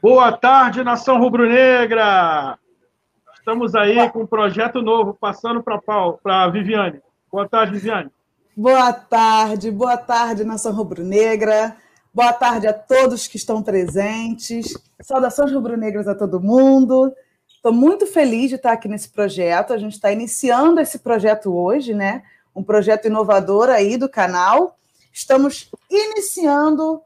Boa tarde, nação rubro-negra! Estamos aí com um projeto novo, passando para a Viviane. Boa tarde, Viviane. Boa tarde, boa tarde, nação rubro-negra. Boa tarde a todos que estão presentes. Saudações rubro-negras a todo mundo. Estou muito feliz de estar aqui nesse projeto. A gente está iniciando esse projeto hoje, né? Um projeto inovador aí do canal. Estamos iniciando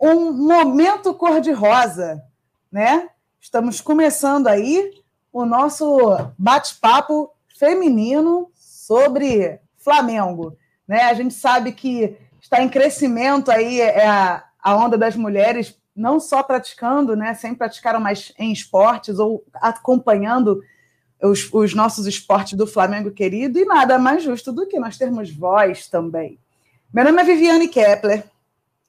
um momento cor-de-rosa, né? Estamos começando aí o nosso bate-papo feminino sobre Flamengo, né? A gente sabe que está em crescimento aí é a, onda das mulheres não só praticando, né? Sempre praticaram mais em esportes ou acompanhando os, os nossos esportes do Flamengo querido, e nada mais justo do que nós termos voz também. Meu nome é Viviane Kepler,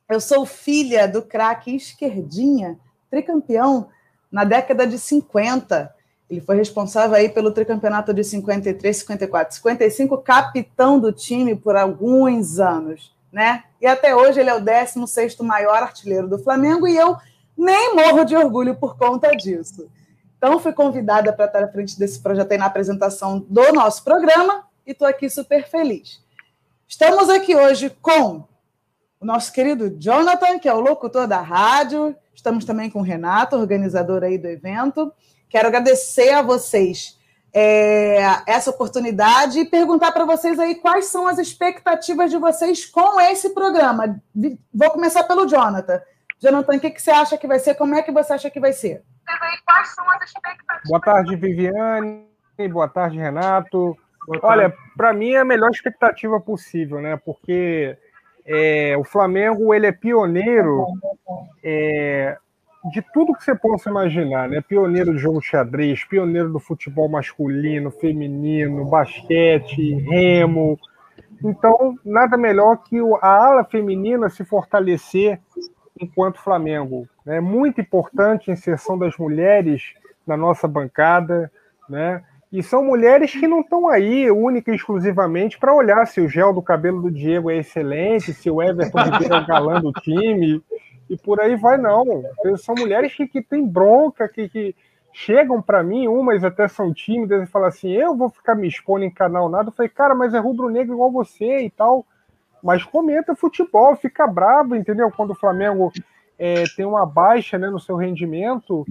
eu sou filha do craque Esquerdinha, tricampeão na década de 50. Ele foi responsável aí pelo tricampeonato de 53, 54, 55, capitão do time por alguns anos, né? E até hoje ele é o 16º maior artilheiro do Flamengo e eu nem morro de orgulho por conta disso. Então fui convidada para estar à frente desse projeto aí na apresentação do nosso programa e estou aqui super feliz. Estamos aqui hoje com o nosso querido Jonathan, que é o locutor da rádio. Estamos também com o Renato, organizador aí do evento. Quero agradecer a vocês é, essa oportunidade e perguntar para vocês aí quais são as expectativas de vocês com esse programa. Vou começar pelo Jonathan. Jonathan, o que, que você acha que vai ser? Como é que você acha que vai ser? Quais são as expectativas? Boa tarde, Viviane. Boa tarde, Renato. Boa tarde. Olha, para mim é a melhor expectativa possível, né? Porque é, o Flamengo ele é pioneiro é, de tudo que você possa imaginar, né? Pioneiro do jogo xadrez, pioneiro do futebol masculino, feminino, basquete, remo. Então, nada melhor que a ala feminina se fortalecer enquanto Flamengo. É muito importante a inserção das mulheres na nossa bancada, né? E são mulheres que não estão aí única e exclusivamente para olhar se o gel do cabelo do Diego é excelente, se o Everton Ribeiro é o galã do time, e por aí vai, não. São mulheres que, que têm bronca, que, que chegam para mim, umas até são tímidas e falam assim: eu vou ficar me expondo em canal nada. Eu falei, cara, mas é rubro-negro igual você e tal. Mas comenta futebol, fica bravo, entendeu? Quando o Flamengo é, tem uma baixa né, no seu rendimento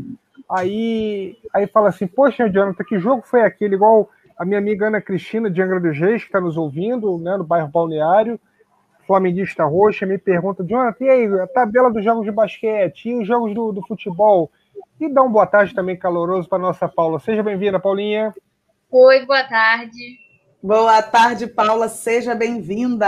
Aí, aí fala assim, poxa, Jonathan, que jogo foi aquele? Igual a minha amiga Ana Cristina de Angra dos Reis, que está nos ouvindo, né, no bairro Balneário, flamenguista roxa, me pergunta, Jonathan, e aí, a tabela dos jogos de basquete, e os jogos do, do futebol? E dá uma boa tarde também caloroso para nossa Paula. Seja bem-vinda, Paulinha. Oi, boa tarde. Boa tarde, Paula. Seja bem-vinda.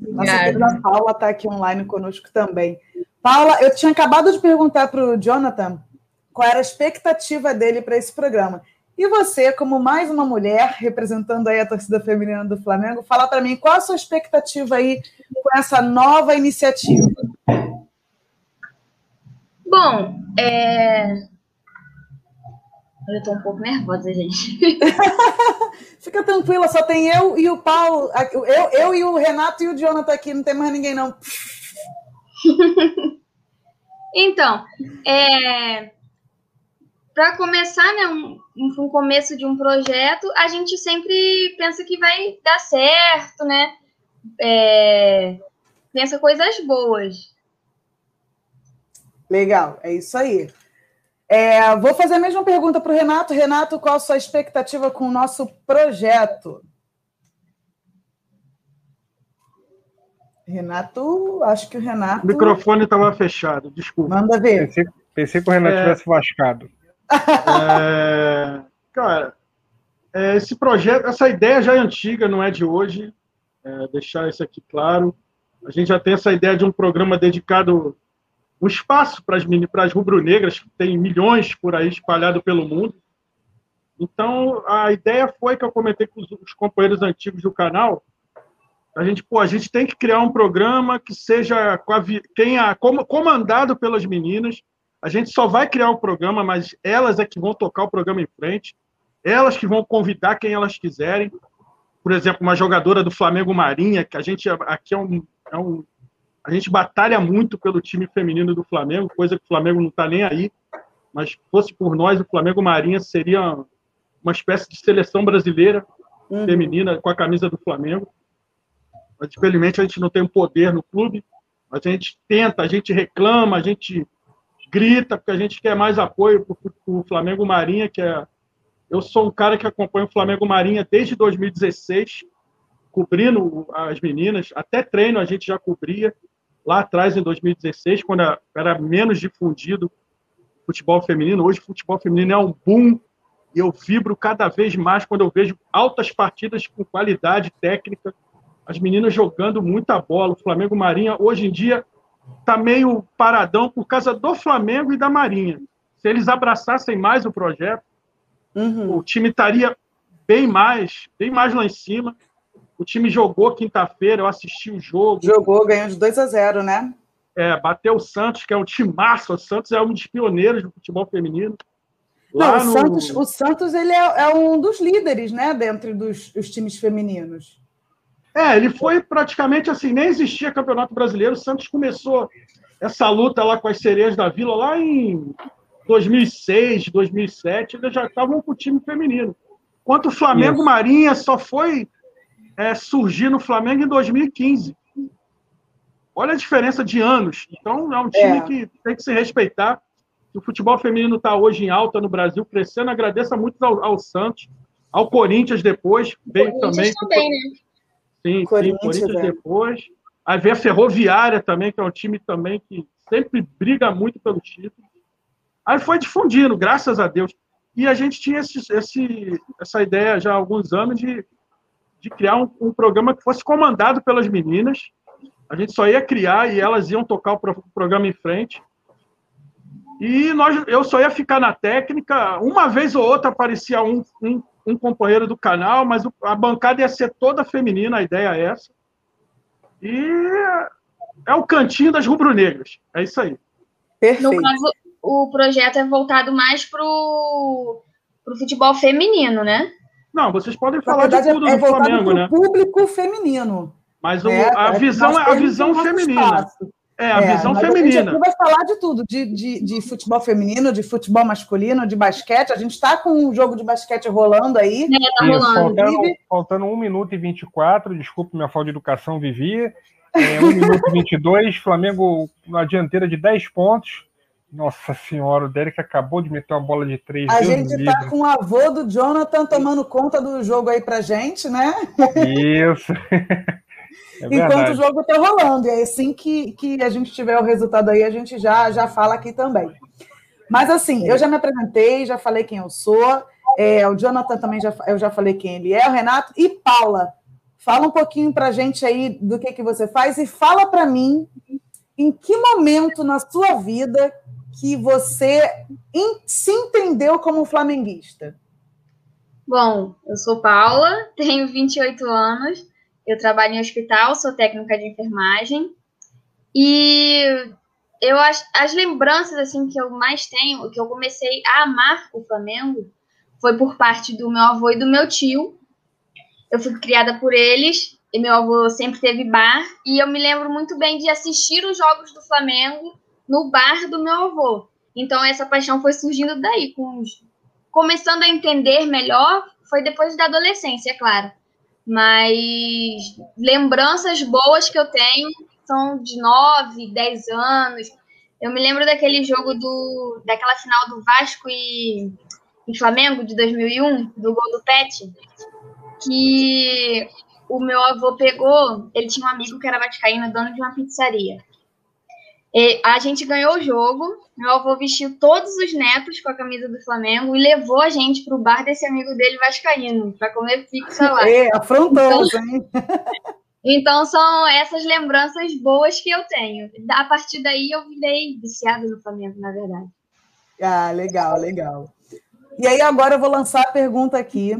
Nossa querida Paula está aqui online conosco também. Paula, eu tinha acabado de perguntar para o Jonathan qual era a expectativa dele para esse programa. E você, como mais uma mulher representando aí a torcida feminina do Flamengo, fala para mim qual a sua expectativa aí com essa nova iniciativa. Bom, é... eu estou um pouco nervosa, gente. Fica tranquila, só tem eu e o Paulo, eu, eu e o Renato e o Jonathan aqui, não tem mais ninguém não. então, é para começar, né, um, um começo de um projeto, a gente sempre pensa que vai dar certo, né? É, pensa coisas boas. Legal, é isso aí. É, vou fazer a mesma pergunta para o Renato. Renato, qual a sua expectativa com o nosso projeto? Renato, acho que o Renato. O microfone estava fechado, desculpa. Manda ver. Pensei, pensei que o Renato é... tivesse vascado. É, cara, é, esse projeto, essa ideia já é antiga, não é de hoje. É, deixar isso aqui claro. A gente já tem essa ideia de um programa dedicado, um espaço para as rubro-negras, que tem milhões por aí espalhado pelo mundo. Então, a ideia foi que eu comentei com os, os companheiros antigos do canal, a gente, pô, a gente tem que criar um programa que seja quem a, comandado pelas meninas, a gente só vai criar o programa, mas elas é que vão tocar o programa em frente. Elas que vão convidar quem elas quiserem. Por exemplo, uma jogadora do Flamengo Marinha, que a gente aqui é um, é um, A gente batalha muito pelo time feminino do Flamengo, coisa que o Flamengo não está nem aí. Mas fosse por nós, o Flamengo Marinha seria uma espécie de seleção brasileira uhum. feminina com a camisa do Flamengo. Mas, infelizmente, a gente não tem um poder no clube. A gente tenta, a gente reclama, a gente grita, porque a gente quer mais apoio para o Flamengo Marinha, que é. Eu sou um cara que acompanha o Flamengo Marinha desde 2016, cobrindo as meninas, até treino a gente já cobria lá atrás, em 2016, quando era menos difundido futebol feminino. Hoje futebol feminino é um boom e eu vibro cada vez mais quando eu vejo altas partidas com qualidade técnica, as meninas jogando muita bola. O Flamengo Marinha, hoje em dia, está meio paradão por causa do Flamengo e da Marinha. Se eles abraçassem mais o projeto, uhum. o time estaria bem mais, bem mais lá em cima. O time jogou quinta-feira, eu assisti o jogo. Jogou, ganhou de 2 a 0, né? É, bateu o Santos, que é um time massa. O Santos é um dos pioneiros do futebol feminino. Não, o, no... Santos, o Santos ele é, é, um dos líderes, né, dentro dos, dos times femininos. É, ele foi praticamente assim, nem existia Campeonato Brasileiro. O Santos começou essa luta lá com as sereias da Vila lá em 2006, 2007. Eles já estavam com o time feminino. Enquanto o Flamengo Isso. Marinha só foi é, surgir no Flamengo em 2015. Olha a diferença de anos. Então, é um time é. que tem que se respeitar o futebol feminino está hoje em alta no Brasil, crescendo. Agradeço muito ao, ao Santos, ao Corinthians depois, veio também. também né? Sim, Corinthians, sim, Corinthians é. depois. Aí vem a Ferroviária também, que é um time também que sempre briga muito pelo título. Aí foi difundindo, graças a Deus. E a gente tinha esse, esse, essa ideia já há alguns anos de, de criar um, um, programa que fosse comandado pelas meninas. A gente só ia criar e elas iam tocar o, pro, o programa em frente. E nós, eu só ia ficar na técnica. Uma vez ou outra aparecia um, um, um companheiro do canal, mas a bancada ia ser toda feminina, a ideia é essa. E é o cantinho das rubro-negras. É isso aí. Perfeito. No caso, o projeto é voltado mais para o futebol feminino, né? Não, vocês podem falar verdade, de tudo é, é do Flamengo, né? público feminino. Mas o, é, a, visão, é a visão feminina. Espaço. É, a é, visão feminina. A gente vai falar de tudo, de, de, de, futebol feminino, de futebol masculino, de basquete. A gente está com um jogo de basquete rolando aí. É, tá rolando. Faltando, faltando 1 minuto e 24, desculpe minha falta de educação, Vivi. É, 1 minuto e 22, Flamengo na dianteira de 10 pontos. Nossa senhora, o Derek acabou de meter uma bola de três. A Deus gente está com o avô do Jonathan tomando conta do jogo aí pra gente, né? Isso. É enquanto o jogo está rolando. E é assim que, que a gente tiver o resultado aí, a gente já, já fala aqui também. Mas assim, eu já me apresentei, já falei quem eu sou. É, o Jonathan também já, eu já falei quem ele é, o Renato e Paula. Fala um pouquinho para a gente aí do que, que você faz e fala para mim em que momento na sua vida que você se entendeu como flamenguista. Bom, eu sou Paula, tenho 28 anos, eu trabalho em hospital, sou técnica de enfermagem. E eu as, as lembranças assim que eu mais tenho, que eu comecei a amar o Flamengo, foi por parte do meu avô e do meu tio. Eu fui criada por eles, e meu avô sempre teve bar, e eu me lembro muito bem de assistir os jogos do Flamengo no bar do meu avô. Então essa paixão foi surgindo daí, com começando a entender melhor, foi depois da adolescência, é claro mas lembranças boas que eu tenho são de 9, 10 anos. Eu me lembro daquele jogo do daquela final do Vasco e, e Flamengo de 2001, do gol do Pet, que o meu avô pegou, ele tinha um amigo que era vascaíno, dono de uma pizzaria. A gente ganhou o jogo, meu avô vestiu todos os netos com a camisa do Flamengo e levou a gente para o bar desse amigo dele vascaíno, para comer pizza lá. É, afrontoso, então, hein? Então são essas lembranças boas que eu tenho. A partir daí eu virei viciada no Flamengo, na verdade. Ah, legal, legal. E aí agora eu vou lançar a pergunta aqui.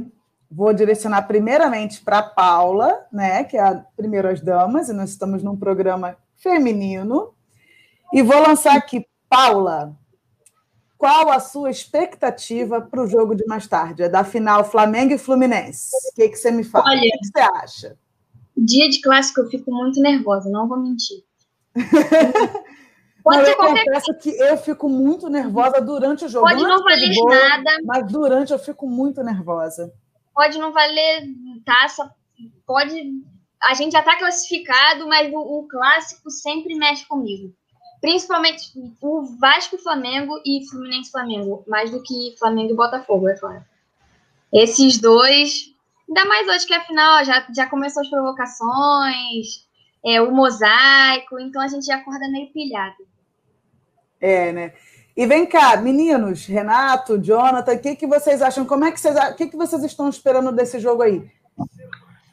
Vou direcionar primeiramente para Paula, né, que é a primeira damas, e nós estamos num programa feminino. E vou lançar aqui, Paula. Qual a sua expectativa para o jogo de mais tarde? É da final Flamengo e Fluminense. O que, que você me fala? Olha, o que você acha? Dia de clássico eu fico muito nervosa, não vou mentir. Pode ser eu qualquer confesso que eu fico muito nervosa durante o jogo. Pode não valer boa, nada. Mas durante eu fico muito nervosa. Pode não valer taça, pode. A gente já está classificado, mas o, o, clássico sempre mexe comigo. Principalmente o Vasco Flamengo e Fluminense Flamengo, mais do que Flamengo e Botafogo, é claro. Esses dois, ainda mais hoje que é a final, já, já começou as provocações, é, o mosaico, então a gente já acorda meio pilhado. É, né? E vem cá, meninos, Renato, Jonathan, o que, que vocês acham? Como é que vocês, o que, que vocês estão esperando desse jogo aí?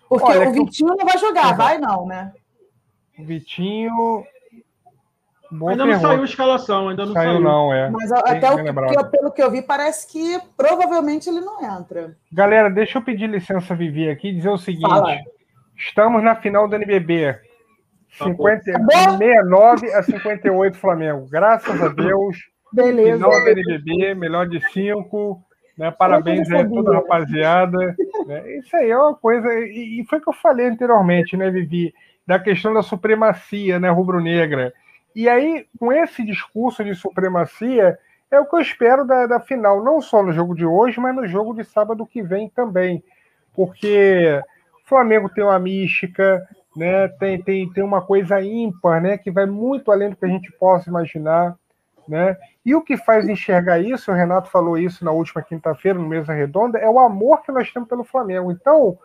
Porque Olha, o Vitinho não vai jogar, vai não, né? O Vitinho. Boa ainda pergunta. não saiu a escalação, ainda não saiu. saiu. não, é. Mas até o, que, pelo que eu vi, parece que provavelmente ele não entra. Galera, deixa eu pedir licença, Vivi, aqui e dizer o seguinte: Fala. estamos na final do NBB. 50, 69 a 58 Flamengo. Graças a Deus. Beleza. Final do NBB, melhor de cinco. Né? Parabéns aí a toda a rapaziada. Né? Isso aí é uma coisa. E, e foi o que eu falei anteriormente, né, Vivi? Da questão da supremacia né, rubro-negra. E aí, com esse discurso de supremacia, é o que eu espero da, da final, não só no jogo de hoje, mas no jogo de sábado que vem também. Porque o Flamengo tem uma mística, né? Tem, tem, tem uma coisa ímpar, né? Que vai muito além do que a gente possa imaginar, né? E o que faz enxergar isso, o Renato falou isso na última quinta-feira, no Mesa Redonda, é o amor que nós temos pelo Flamengo. Então,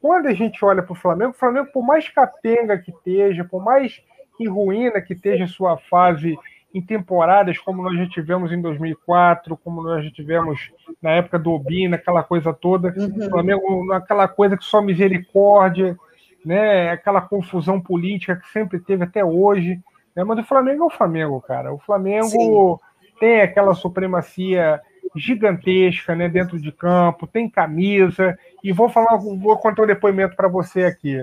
quando a gente olha para o Flamengo, o Flamengo, por mais capenga que esteja, por mais ruína que esteja sua fase em temporadas como nós já tivemos em 2004, como nós já tivemos na época do Obina, aquela coisa toda, uhum. o Flamengo, aquela coisa que só misericórdia, né? Aquela confusão política que sempre teve até hoje. Né? Mas o Flamengo é o Flamengo, cara. O Flamengo Sim. tem aquela supremacia gigantesca, né? Dentro de campo, tem camisa. E vou falar, vou contar um depoimento para você aqui.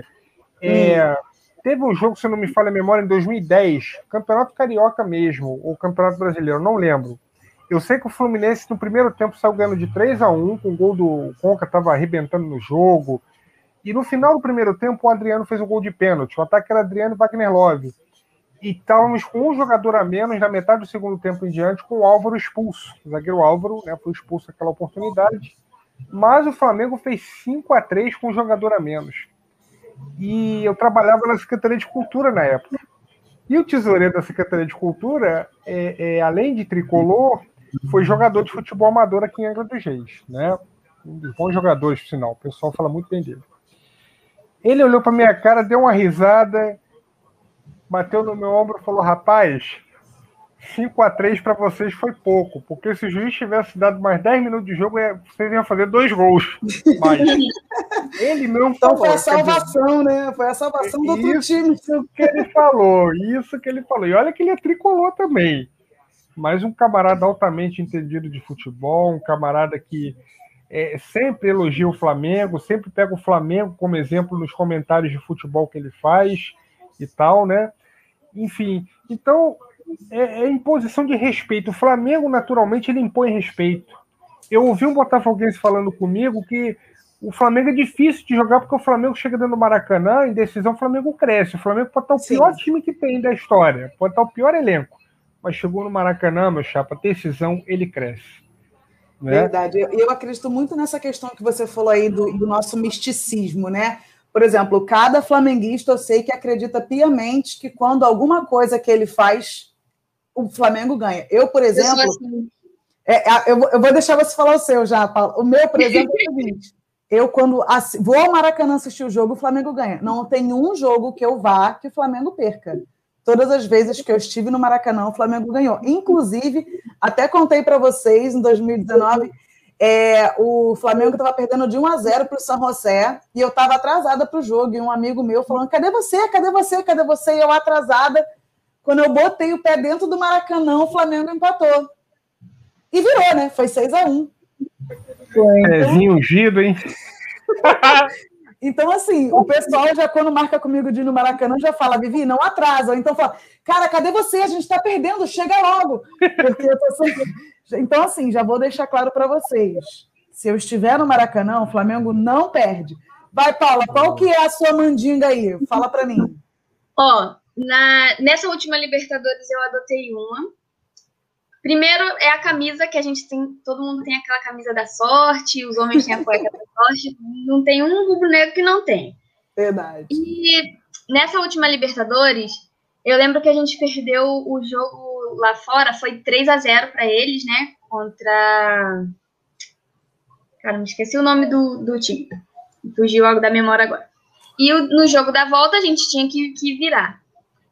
É, hum. Teve um jogo, se não me falha a memória, em 2010, Campeonato Carioca mesmo, ou Campeonato Brasileiro, não lembro. Eu sei que o Fluminense no primeiro tempo saiu ganhando de 3 a 1 com o gol do Conca, estava arrebentando no jogo. E no final do primeiro tempo, o Adriano fez um gol de pênalti. O ataque era Adriano e Wagner Love. E estávamos com um jogador a menos na metade do segundo tempo em diante, com o Álvaro expulso. O zagueiro Álvaro né, foi expulso naquela oportunidade. Mas o Flamengo fez 5 a 3 com um jogador a menos. E eu trabalhava na Secretaria de Cultura na época. E o tesoureiro da Secretaria de Cultura, é, é, além de tricolor, foi jogador de futebol amador aqui em Angra dos Reis. Né? Um dos bons jogadores, por sinal. O pessoal fala muito bem dele. Ele olhou para minha cara, deu uma risada, bateu no meu ombro e falou: Rapaz, 5 a 3 para vocês foi pouco, porque se o juiz tivesse dado mais 10 minutos de jogo, vocês iam fazer dois gols. Mas ele não então falou. Foi a salvação, né? Foi a salvação do outro time. Isso que ele falou, isso que ele falou. E olha que ele é tricolor também. Mas um camarada altamente entendido de futebol, um camarada que é, sempre elogia o Flamengo, sempre pega o Flamengo como exemplo nos comentários de futebol que ele faz e tal, né? Enfim, então é, é imposição de respeito. O Flamengo, naturalmente, ele impõe respeito. Eu ouvi um botafoguense falando comigo que o Flamengo é difícil de jogar porque o Flamengo chega dentro do Maracanã, em decisão o Flamengo cresce. O Flamengo pode estar o Sim. pior time que tem da história, pode estar o pior elenco. Mas chegou no Maracanã, meu chapa, decisão, ele cresce. Né? Verdade. Eu, eu, acredito muito nessa questão que você falou aí do, do, nosso misticismo, né? Por exemplo, cada flamenguista eu sei que acredita piamente que quando alguma coisa que ele faz, o Flamengo ganha. Eu, por exemplo. Eu, assim. é, eu, eu, vou deixar você falar o seu já, Paulo. O meu, por exemplo, é o seguinte. Eu, quando vou ao Maracanã assistir o jogo, o Flamengo ganha. Não tem um jogo que eu vá que o Flamengo perca. Todas as vezes que eu estive no Maracanã, o Flamengo ganhou. Inclusive, até contei para vocês em 2019, é, o Flamengo estava perdendo de 1 a 0 para o São José e eu estava atrasada para o jogo. E um amigo meu falando: cadê você? Cadê você? Cadê você? E eu atrasada. Quando eu botei o pé dentro do Maracanã, o Flamengo empatou. E virou, né? Foi 6 a 1 Pezinho ungido, hein? Então, assim, o pessoal já, quando marca comigo de ir no Maracanã, já fala, Vivi, não atrasa. Ou então fala, cara, cadê você? A gente está perdendo, chega logo. Porque eu tô sempre... Então, assim, já vou deixar claro para vocês. Se eu estiver no Maracanã, o Flamengo não perde. Vai, Paula, qual que é a sua mandinga aí? Fala para mim. Ó, na, nessa última Libertadores eu adotei uma. Primeiro é a camisa que a gente tem, todo mundo tem aquela camisa da sorte, os homens têm a cueca da sorte, não tem um rubro-negro que não tem. Verdade. E nessa última Libertadores, eu lembro que a gente perdeu o jogo lá fora, foi 3 a 0 para eles, né? Contra. Cara, me esqueci o nome do, do time. Fugiu algo da memória agora. E o, no jogo da volta a gente tinha que, que virar.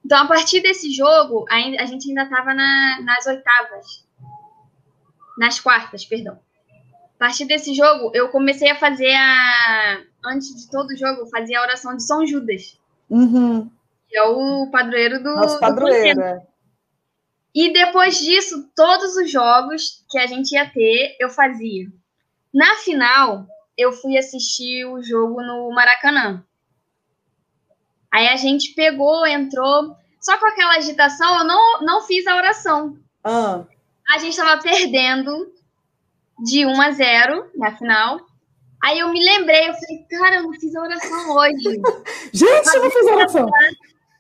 Então, a partir desse jogo, a, gente ainda estava na, nas oitavas. Nas quartas, perdão. A partir desse jogo, eu comecei a fazer a. Antes de todo jogo, eu fazia a oração de São Judas. Uhum. Que é o padroeiro do. Nosso padroeiro. Do e depois disso, todos os jogos que a gente ia ter, eu fazia. Na final, eu fui assistir o jogo no Maracanã. Aí a gente pegou, entrou. Só com aquela agitação, eu não, não fiz a oração. Ah. A gente estava perdendo de 1 a 0 na final. Aí eu me lembrei, eu falei, cara, eu não fiz a oração hoje. gente, eu não fiz a oração.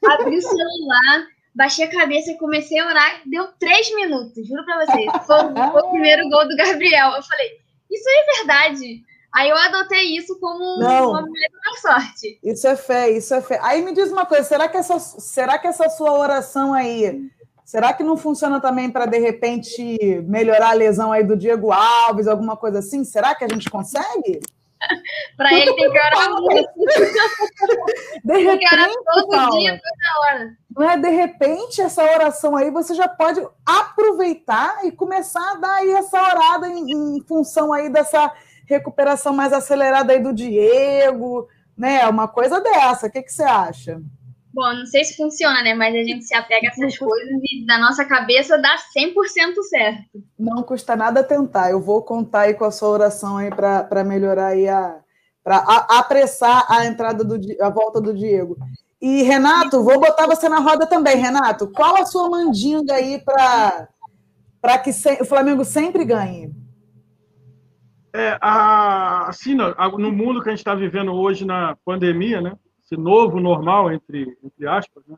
Abri o celular, baixei a cabeça e comecei a orar. Deu três minutos, juro pra vocês. Foi, foi o primeiro gol do Gabriel. Eu falei, isso é verdade. Aí eu adotei isso como Não. uma mulher da sorte. Isso é fé, isso é fé. Aí me diz uma coisa, será que essa, será que essa sua oração aí, será que não funciona também para de repente melhorar a lesão aí do Diego Alves, alguma coisa assim? Será que a gente consegue? para ele tem que orar muito. De repente, todo Paula, dia, toda hora. não é? De repente, essa oração aí você já pode aproveitar e começar a dar aí essa orada em, em função aí dessa recuperação mais acelerada aí do Diego, né? Uma coisa dessa. O que, que você acha? Bom, não sei se funciona, né? Mas a gente se apega a essas coisas e da nossa cabeça dá 100% certo. Não custa nada tentar. Eu vou contar aí com a sua oração aí para melhorar aí a para apressar a entrada do a volta do Diego. E Renato, vou botar você na roda também, Renato. Qual a sua mandinga aí para para que se, o Flamengo sempre ganhe? É, a, assim, no, mundo que a gente está vivendo hoje na pandemia, né? Esse novo normal, entre, entre aspas, né?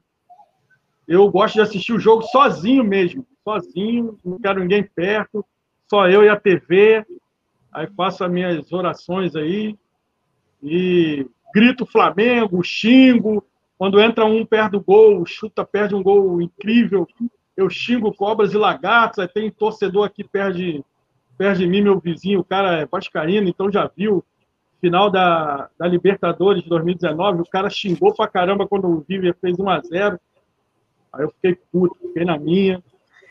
Eu gosto de assistir o jogo sozinho mesmo, sozinho, não quero ninguém perto, só eu e a TV. Aí faço as minhas orações aí e grito Flamengo, xingo. Quando entra um perto do gol, chuta, perde um gol incrível, eu xingo cobras e lagartos. Aí tem torcedor aqui perto de, perto de mim, meu vizinho, o cara é vascaíno, então já viu final da, da Libertadores de 2019, o cara xingou pra caramba quando o River fez 1 a 0 Aí eu fiquei puto, fiquei na minha.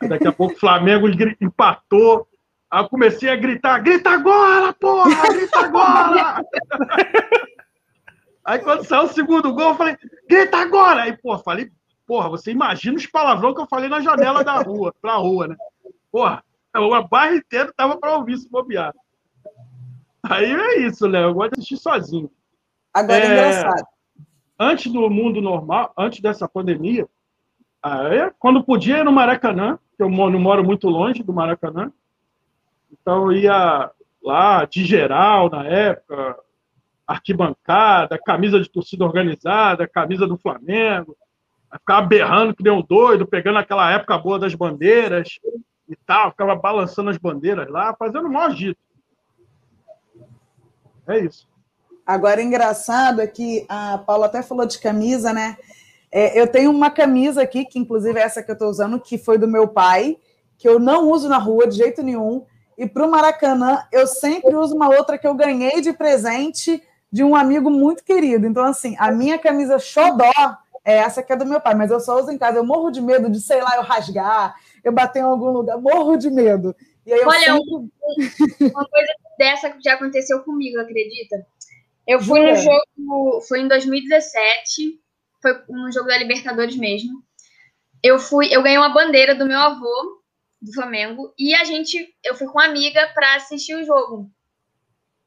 Aí daqui a pouco o Flamengo empatou. Aí eu comecei a gritar: grita agora, porra! Grita agora! Aí quando saiu o segundo gol, eu falei: grita agora! Aí, pô, falei: porra, você imagina os palavrões que eu falei na janela da rua, pra rua, né? Porra, o bairro inteiro tava pra ouvir se bobear. Aí é isso, Léo. Eu gosto de assistir sozinho. Agora é, engraçado. Antes do mundo normal, antes dessa pandemia, aí, quando podia ir no Maracanã, que eu não moro muito longe do Maracanã, então eu ia lá de geral na época, arquibancada, camisa de torcida organizada, camisa do Flamengo, ficava berrando que nem um doido, pegando aquela época boa das bandeiras e tal, ficava balançando as bandeiras lá, fazendo o maior agito. É isso. Agora, engraçado é que a Paula até falou de camisa, né? É, eu tenho uma camisa aqui, que inclusive é essa que eu estou usando, que foi do meu pai, que eu não uso na rua de jeito nenhum. E para o Maracanã, eu sempre uso uma outra que eu ganhei de presente de um amigo muito querido. Então, assim, a minha camisa xodó é essa que é do meu pai, mas eu só uso em casa. Eu morro de medo de, sei lá, eu rasgar, eu bater em algum lugar, morro de medo. Olha, sempre... uma coisa dessa que já aconteceu comigo, acredita? Eu fui no jogo, foi em 2017, foi no jogo da Libertadores mesmo. Eu fui, eu ganhei uma bandeira do meu avô do Flamengo e a gente, eu fui com uma amiga para assistir o jogo.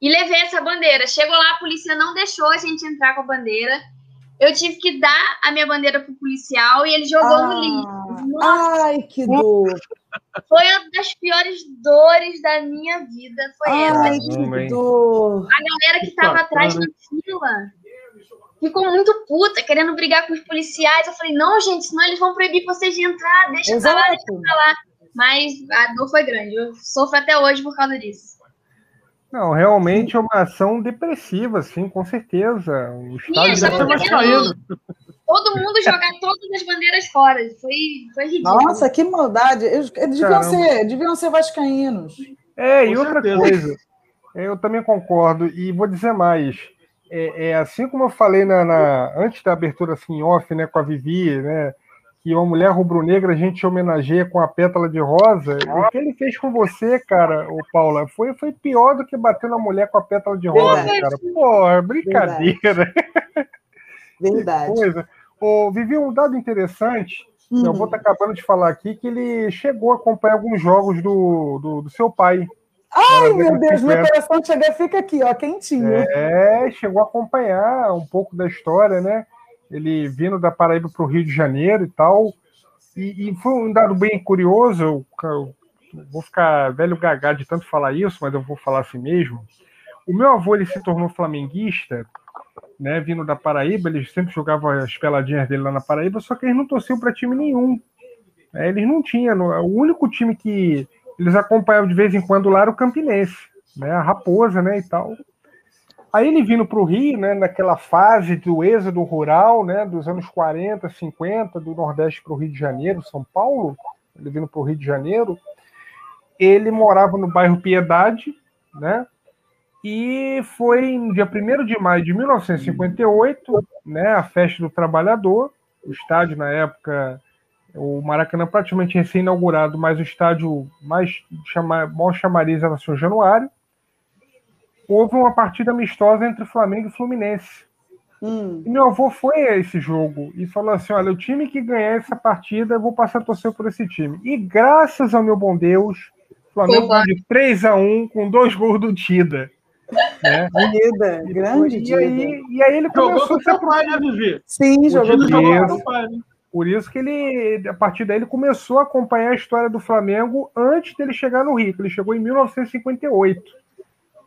E levei essa bandeira. Chegou lá, a polícia não deixou a gente entrar com a bandeira. Eu tive que dar a minha bandeira pro policial e ele jogou ah, no lixo. Nossa, ai, que dor! Foi uma das piores dores da minha vida. Foi ai, essa. Que dor. A galera que estava atrás na fila ficou muito puta, querendo brigar com os policiais. Eu falei, não, gente, senão eles vão proibir vocês de entrar, deixa Exato. pra lá, deixa pra lá. Mas a dor foi grande, eu sofro até hoje por causa disso. Não, realmente é uma ação depressiva, sim, com certeza. O estádio Sim, todo, todo mundo jogar todas as bandeiras fora. Foi, foi ridículo. Nossa, que maldade. Eles, deviam, ser, deviam ser vascaínos. É, e outra coisa, eu também concordo, e vou dizer mais. É, é assim como eu falei na, na, antes da abertura assim, off, né, com a Vivi, né? que uma mulher rubro-negra a gente homenageia com a pétala de rosa. O que ele fez com você, cara, o Paula, foi, foi pior do que bater na mulher com a pétala de rosa, Verdade. cara. Pô, brincadeira. Verdade. coisa. Oh, Vivi, um dado interessante, uhum. eu vou estar tá acabando de falar aqui, que ele chegou a acompanhar alguns jogos do, do, do seu pai. Ai, meu Deus, meu coração chega, fica aqui, ó, quentinho. É, chegou a acompanhar um pouco da história, né? ele vindo da Paraíba para o Rio de Janeiro e tal. E, e, foi um dado bem curioso, eu, eu, vou ficar velho gagá de tanto falar isso, mas eu vou falar assim mesmo. O meu avô ele se tornou flamenguista, né, vindo da Paraíba, ele sempre jogava as peladinhas dele lá na Paraíba, só que eles não torciam para time nenhum. É, eles não tinham, o único time que eles acompanhavam de vez em quando lá era o Campinense, né, a Raposa, né, e tal. Aí ele vindo para o Rio, né, naquela fase do êxodo rural, né, dos anos 40, 50, do Nordeste para o Rio de Janeiro, São Paulo, ele vindo para o Rio de Janeiro, ele morava no bairro Piedade, né, e foi no dia 1 de maio de 1958, né, a festa do trabalhador, o estádio na época, o Maracanã praticamente recém-inaugurado, mas o estádio mais chama, mal chamariz era São Januário, houve uma partida amistosa entre Flamengo e Fluminense. Hum. E meu avô foi a esse jogo e falou assim: olha, o time que ganhar essa partida, eu vou passar a torcer por esse time. E graças ao meu bom Deus, o Flamengo Opa. de 3 a 1 com dois gols do Tida. Né? Grande e, aí, e aí ele jogou com seu pai, né, Vivi? Sim, jogou com seu pai. Né? Por isso que ele, a partir daí, ele começou a acompanhar a história do Flamengo antes dele chegar no Rio. Ele chegou em 1958.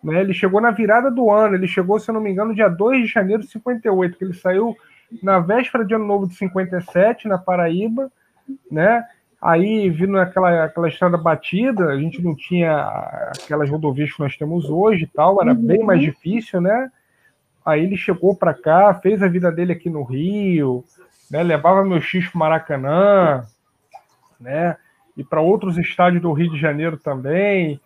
Né? Ele chegou na virada do ano, ele chegou, se eu não me engano, dia 2 de janeiro de 58, que ele saiu na véspera de ano novo de 57, na Paraíba, né? Aí, vindo aquela, aquela estrada batida, a gente não tinha aquelas rodovias que nós temos hoje e tal, era uhum. bem mais difícil, né? Aí ele chegou para cá, fez a vida dele aqui no Rio, né? levava meu X para Maracanã, né? E para outros estádios do Rio de Janeiro também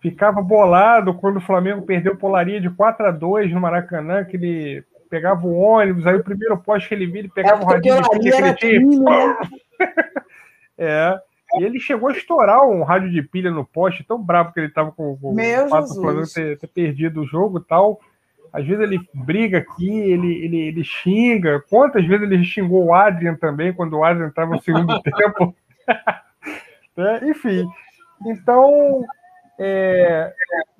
ficava bolado quando o Flamengo perdeu polaria de 4 a 2 no Maracanã, que ele pegava o ônibus, aí o primeiro poste que ele via, ele pegava é, o radinho ele tinha. É. E ele chegou a estourar um rádio de pilha no poste, tão bravo que ele estava com, com Meu o fato do Flamengo ter, ter, perdido o jogo e tal. Às vezes ele briga aqui, ele, ele, ele xinga. Quantas vezes ele xingou o Adrian também, quando o Adrian estava no segundo tempo? é, enfim. Então, é,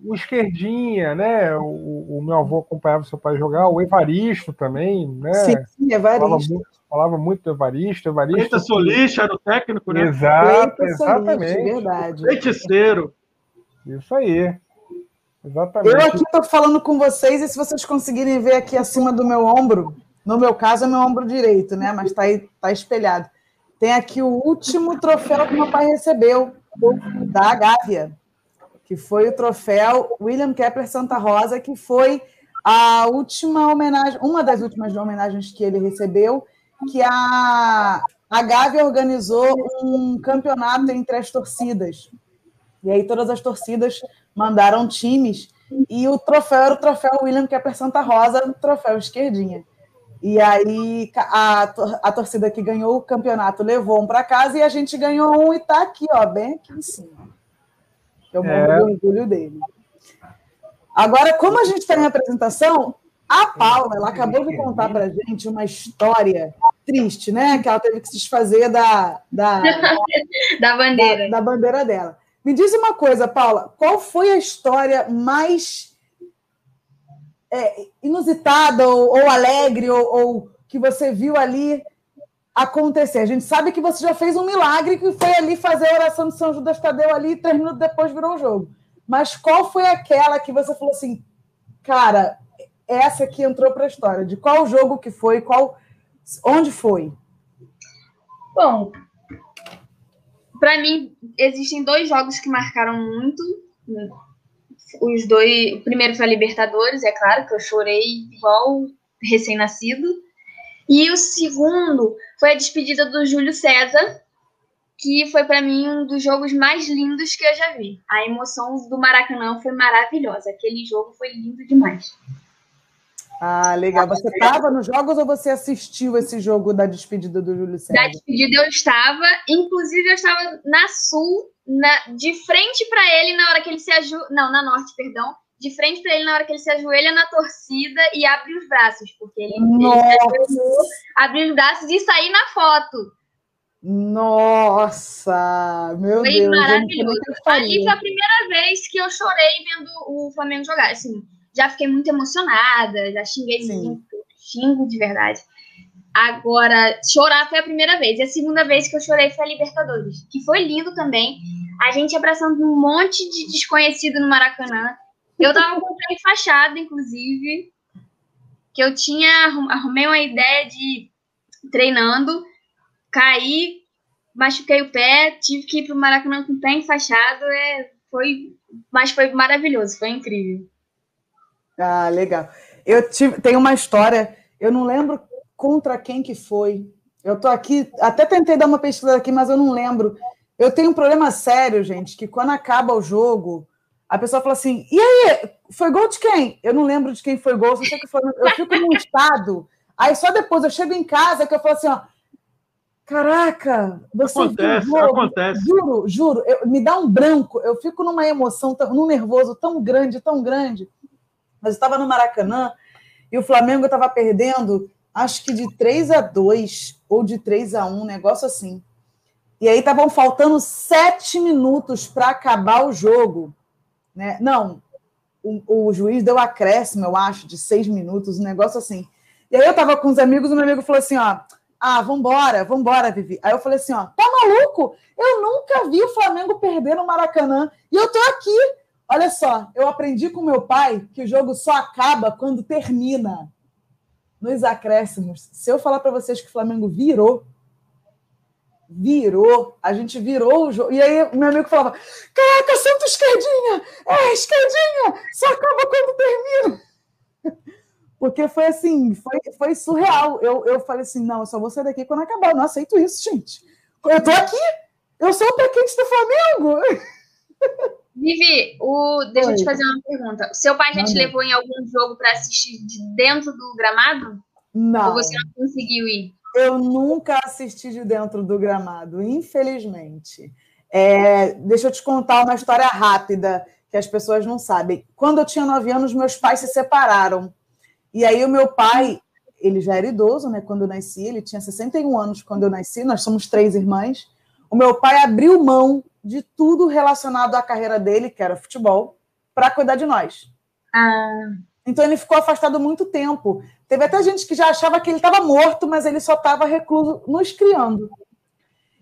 o Esquerdinha, né? O, o, meu avô acompanhava seu pai jogar, o Evaristo também, né? Sim, sim Evaristo. Falava muito, falava muito do Evaristo. Evaristo Eita Solista era o técnico, né? Exato, exatamente. Verdade. Feiticeiro. Isso aí. Exatamente. Eu aqui estou falando com vocês, e se vocês conseguirem ver aqui acima do meu ombro, no meu caso é meu ombro direito, né? Mas está aí, tá espelhado. Tem aqui o último troféu que meu pai recebeu da Gávea que foi o troféu William Kepler Santa Rosa, que foi a última homenagem, uma das últimas homenagens que ele recebeu, que a, a Gávea organizou um campeonato entre as torcidas. E aí todas as torcidas mandaram times, e o troféu era o troféu William Kepler Santa Rosa, o troféu esquerdinha. E aí a, a torcida que ganhou o campeonato levou um para casa e a gente ganhou um e está aqui, ó, bem aqui em cima. Eu morro é. do orgulho dele. Agora, como a gente está em apresentação, a Paula ela acabou de contar para a gente uma história triste, né? Que ela teve que se desfazer da, da, da bandeira. Da, da, bandeira dela. Me diz uma coisa, Paula, qual foi a história mais é, inusitada ou, ou alegre ou, ou, que você viu ali acontecer. A gente sabe que você já fez um milagre que foi ali fazer a oração de São Judas Tadeu ali e três minutos depois virou o jogo. Mas qual foi aquela que você falou assim, cara, essa que entrou para a história? De qual jogo que foi, qual, onde foi? Bom, para mim existem dois jogos que marcaram muito. Os dois, o primeiro foi a Libertadores, é claro que eu chorei igual recém-nascido. E o segundo foi a despedida do Júlio César, que foi para mim um dos jogos mais lindos que eu já vi. A emoção do Maracanã foi maravilhosa. Aquele jogo foi lindo demais. Ah, legal. Você estava nos jogos ou você assistiu esse jogo da despedida do Júlio César? Da despedida eu estava, inclusive eu estava na Sul, na, de frente para ele na hora que ele se ajoelha, não, na Norte, perdão, de frente para ele na hora que ele se ajoelha na torcida e abre os braços, porque ele, ele se ajoelhou, abriu os braços e sair na foto. Nossa, meu foi Deus. Maravilhoso. Ali foi a primeira vez que eu chorei vendo o Flamengo jogar. Assim, já fiquei muito emocionada, já xinguei muito, xingo de verdade. Agora, chorar foi a primeira vez. E a segunda vez que eu chorei foi a Libertadores, que foi lindo também. A gente abraçando um monte de desconhecido no Maracanã. Eu tava com o pé enfaixado, inclusive, que eu tinha arrumei uma ideia de treinando caí, machuquei o pé, tive que ir para o Maracanã com o pé enfaixado, é, foi, mas foi maravilhoso, foi incrível. Ah, legal. Eu tive, tem uma história, eu não lembro contra quem que foi. Eu tô aqui, até tentei dar uma pesquisa aqui, mas eu não lembro. Eu tenho um problema sério, gente, que quando acaba o jogo, a pessoa fala assim: e aí, foi gol de quem? Eu não lembro de quem foi gol, só sei que foi. Eu fico num estado. Aí só depois eu chego em casa que eu falo assim: ó, Caraca, você acontece, viu, acontece. Juro, juro, eu, me dá um branco. Eu fico numa emoção, num nervoso tão grande, tão grande. Mas eu estava no Maracanã e o Flamengo estava perdendo, acho que de 3 a 2 ou de 3 a 1, um negócio assim. E aí estavam faltando sete minutos para acabar o jogo. Né? Não, o, o, juiz deu acréscimo, eu acho, de seis minutos, um negócio assim. E aí eu estava com os amigos, e meu amigo falou assim: ó ah, vambora, vambora, Vivi. Aí eu falei assim: ó, tá maluco? Eu nunca vi o Flamengo perder no Maracanã e eu tô aqui. Olha só, eu aprendi com meu pai que o jogo só acaba quando termina. Nos acréscimos. Se eu falar para vocês que o Flamengo virou, virou, a gente virou o jogo. E aí meu amigo falava: Caraca, Santo esquerdinha! É, esquerdinha! Só acaba quando termina. Porque foi assim, foi, foi surreal. Eu, eu falei assim: não, eu só vou sair daqui quando acabar. Eu não aceito isso, gente. Eu tô aqui, eu sou o pé quente do Flamengo. Vivi, o... deixa Oi. eu te fazer uma pergunta. Seu pai já te levou em algum jogo para assistir de dentro do gramado? Não. Ou você não conseguiu ir? Eu nunca assisti de dentro do gramado, infelizmente. É, deixa eu te contar uma história rápida que as pessoas não sabem. Quando eu tinha nove anos, meus pais se separaram. E aí o meu pai, ele já era idoso, né? Quando eu nasci, ele tinha 61 anos quando eu nasci, nós somos três irmãs. O meu pai abriu mão de tudo relacionado à carreira dele, que era futebol, para cuidar de nós. Ah. Então ele ficou afastado muito tempo. Teve até gente que já achava que ele estava morto, mas ele só estava recluso nos criando.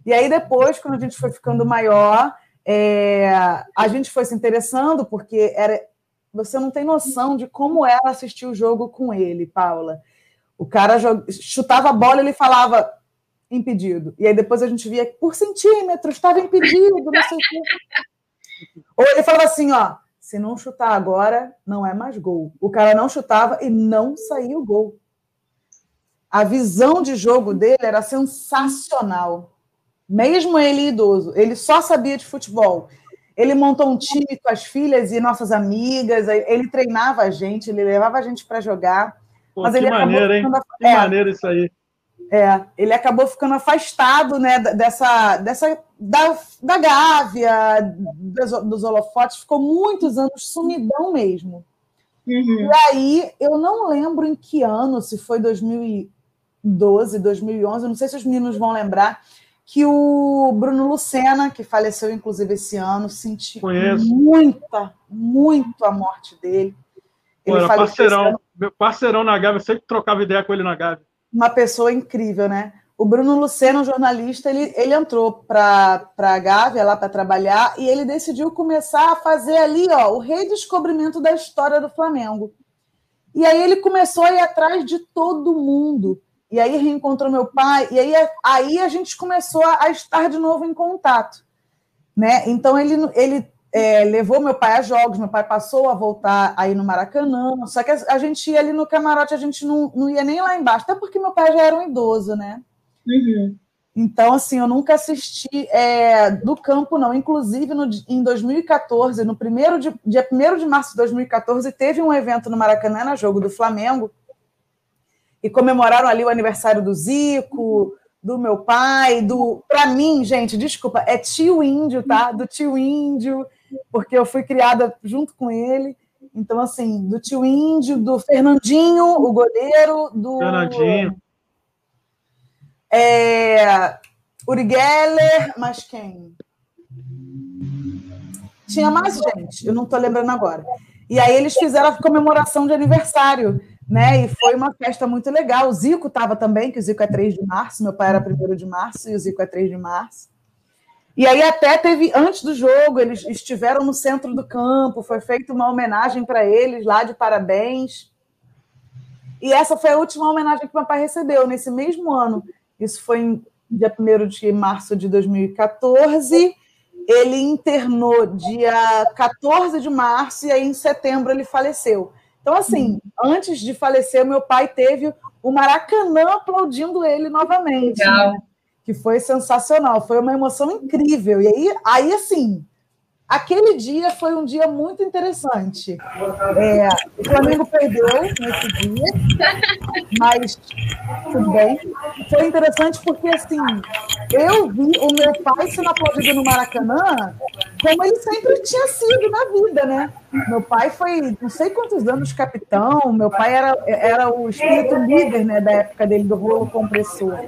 E aí depois, quando a gente foi ficando maior, é, a gente foi se interessando, porque era você não tem noção de como era assistir o jogo com ele, Paula. O cara chutava a bola e ele falava impedido. E aí depois a gente via por centímetros, estava impedido, não sei o quê. Ou ele falava assim, ó, se não chutar agora, não é mais gol. O cara não chutava e não saiu gol. A visão de jogo dele era sensacional. Mesmo ele idoso, ele só sabia de futebol. Ele montou um time com as filhas e nossas amigas. Ele treinava a gente, ele levava a gente para jogar. Pô, mas que ele maneiro, hein? Que é, maneiro isso aí. É, ele acabou ficando afastado, né, dessa, dessa da, da Gávea, dos, dos holofotes, ficou muitos anos sumidão mesmo. Uhum. E aí, eu não lembro em que ano, se foi 2012, 2011, não sei se os meninos vão lembrar, que o Bruno Lucena, que faleceu inclusive esse ano, senti Conheço. muita, muito a morte dele. Ele Pô, parceirão, meu parceirão na Gávea, sempre trocava ideia com ele na Gávea. Uma pessoa incrível, né? O Bruno Lucena, um jornalista, ele, ele entrou para a Gávea lá para trabalhar e ele decidiu começar a fazer ali ó, o redescobrimento da história do Flamengo. E aí ele começou a ir atrás de todo mundo. E aí reencontrou meu pai, e aí, aí a gente começou a estar de novo em contato. Né? Então ele, ele é, levou meu pai a jogos, meu pai passou a voltar aí no Maracanã, só que a, gente ia ali no camarote, a gente não, não ia nem lá embaixo, até porque meu pai já era um idoso, né? Uhum. Então, assim, eu nunca assisti é, do campo, não. Inclusive, no, em 2014, no primeiro de, dia 1 de março de 2014, teve um evento no Maracanã, na jogo do Flamengo, e comemoraram ali o aniversário do Zico, do meu pai, do. Para mim, gente, desculpa, é tio índio, tá? Do tio índio, porque eu fui criada junto com ele. Então, assim, do tio índio, do Fernandinho, o goleiro, do. Fernandinho. É, Uri Geller, mas quem? Tinha mais gente, eu não estou lembrando agora. E aí eles fizeram a comemoração de aniversário, né? E foi uma festa muito legal. O Zico estava também, que o Zico é 3 de março, meu pai era 1 de março e o Zico é 3 de março. E aí até teve, antes do jogo, eles estiveram no centro do campo, foi feita uma homenagem para eles lá de parabéns. E essa foi a última homenagem que meu pai recebeu nesse mesmo ano. Isso foi em dia 1 de março de 2014. Ele internou dia 14 de março e aí em setembro ele faleceu. Então, assim, antes de falecer, meu pai teve o Maracanã aplaudindo ele novamente. Né? Que foi sensacional, foi uma emoção incrível. E aí, aí assim, Aquele dia foi um dia muito interessante. É, o Flamengo perdeu nesse dia, mas tudo bem. Foi interessante porque, assim, eu vi o meu pai sendo aplaudido no Maracanã como ele sempre tinha sido na vida, né? Meu pai foi não sei quantos anos capitão, meu pai era, era o espírito líder né, da época dele, do rolo compressor.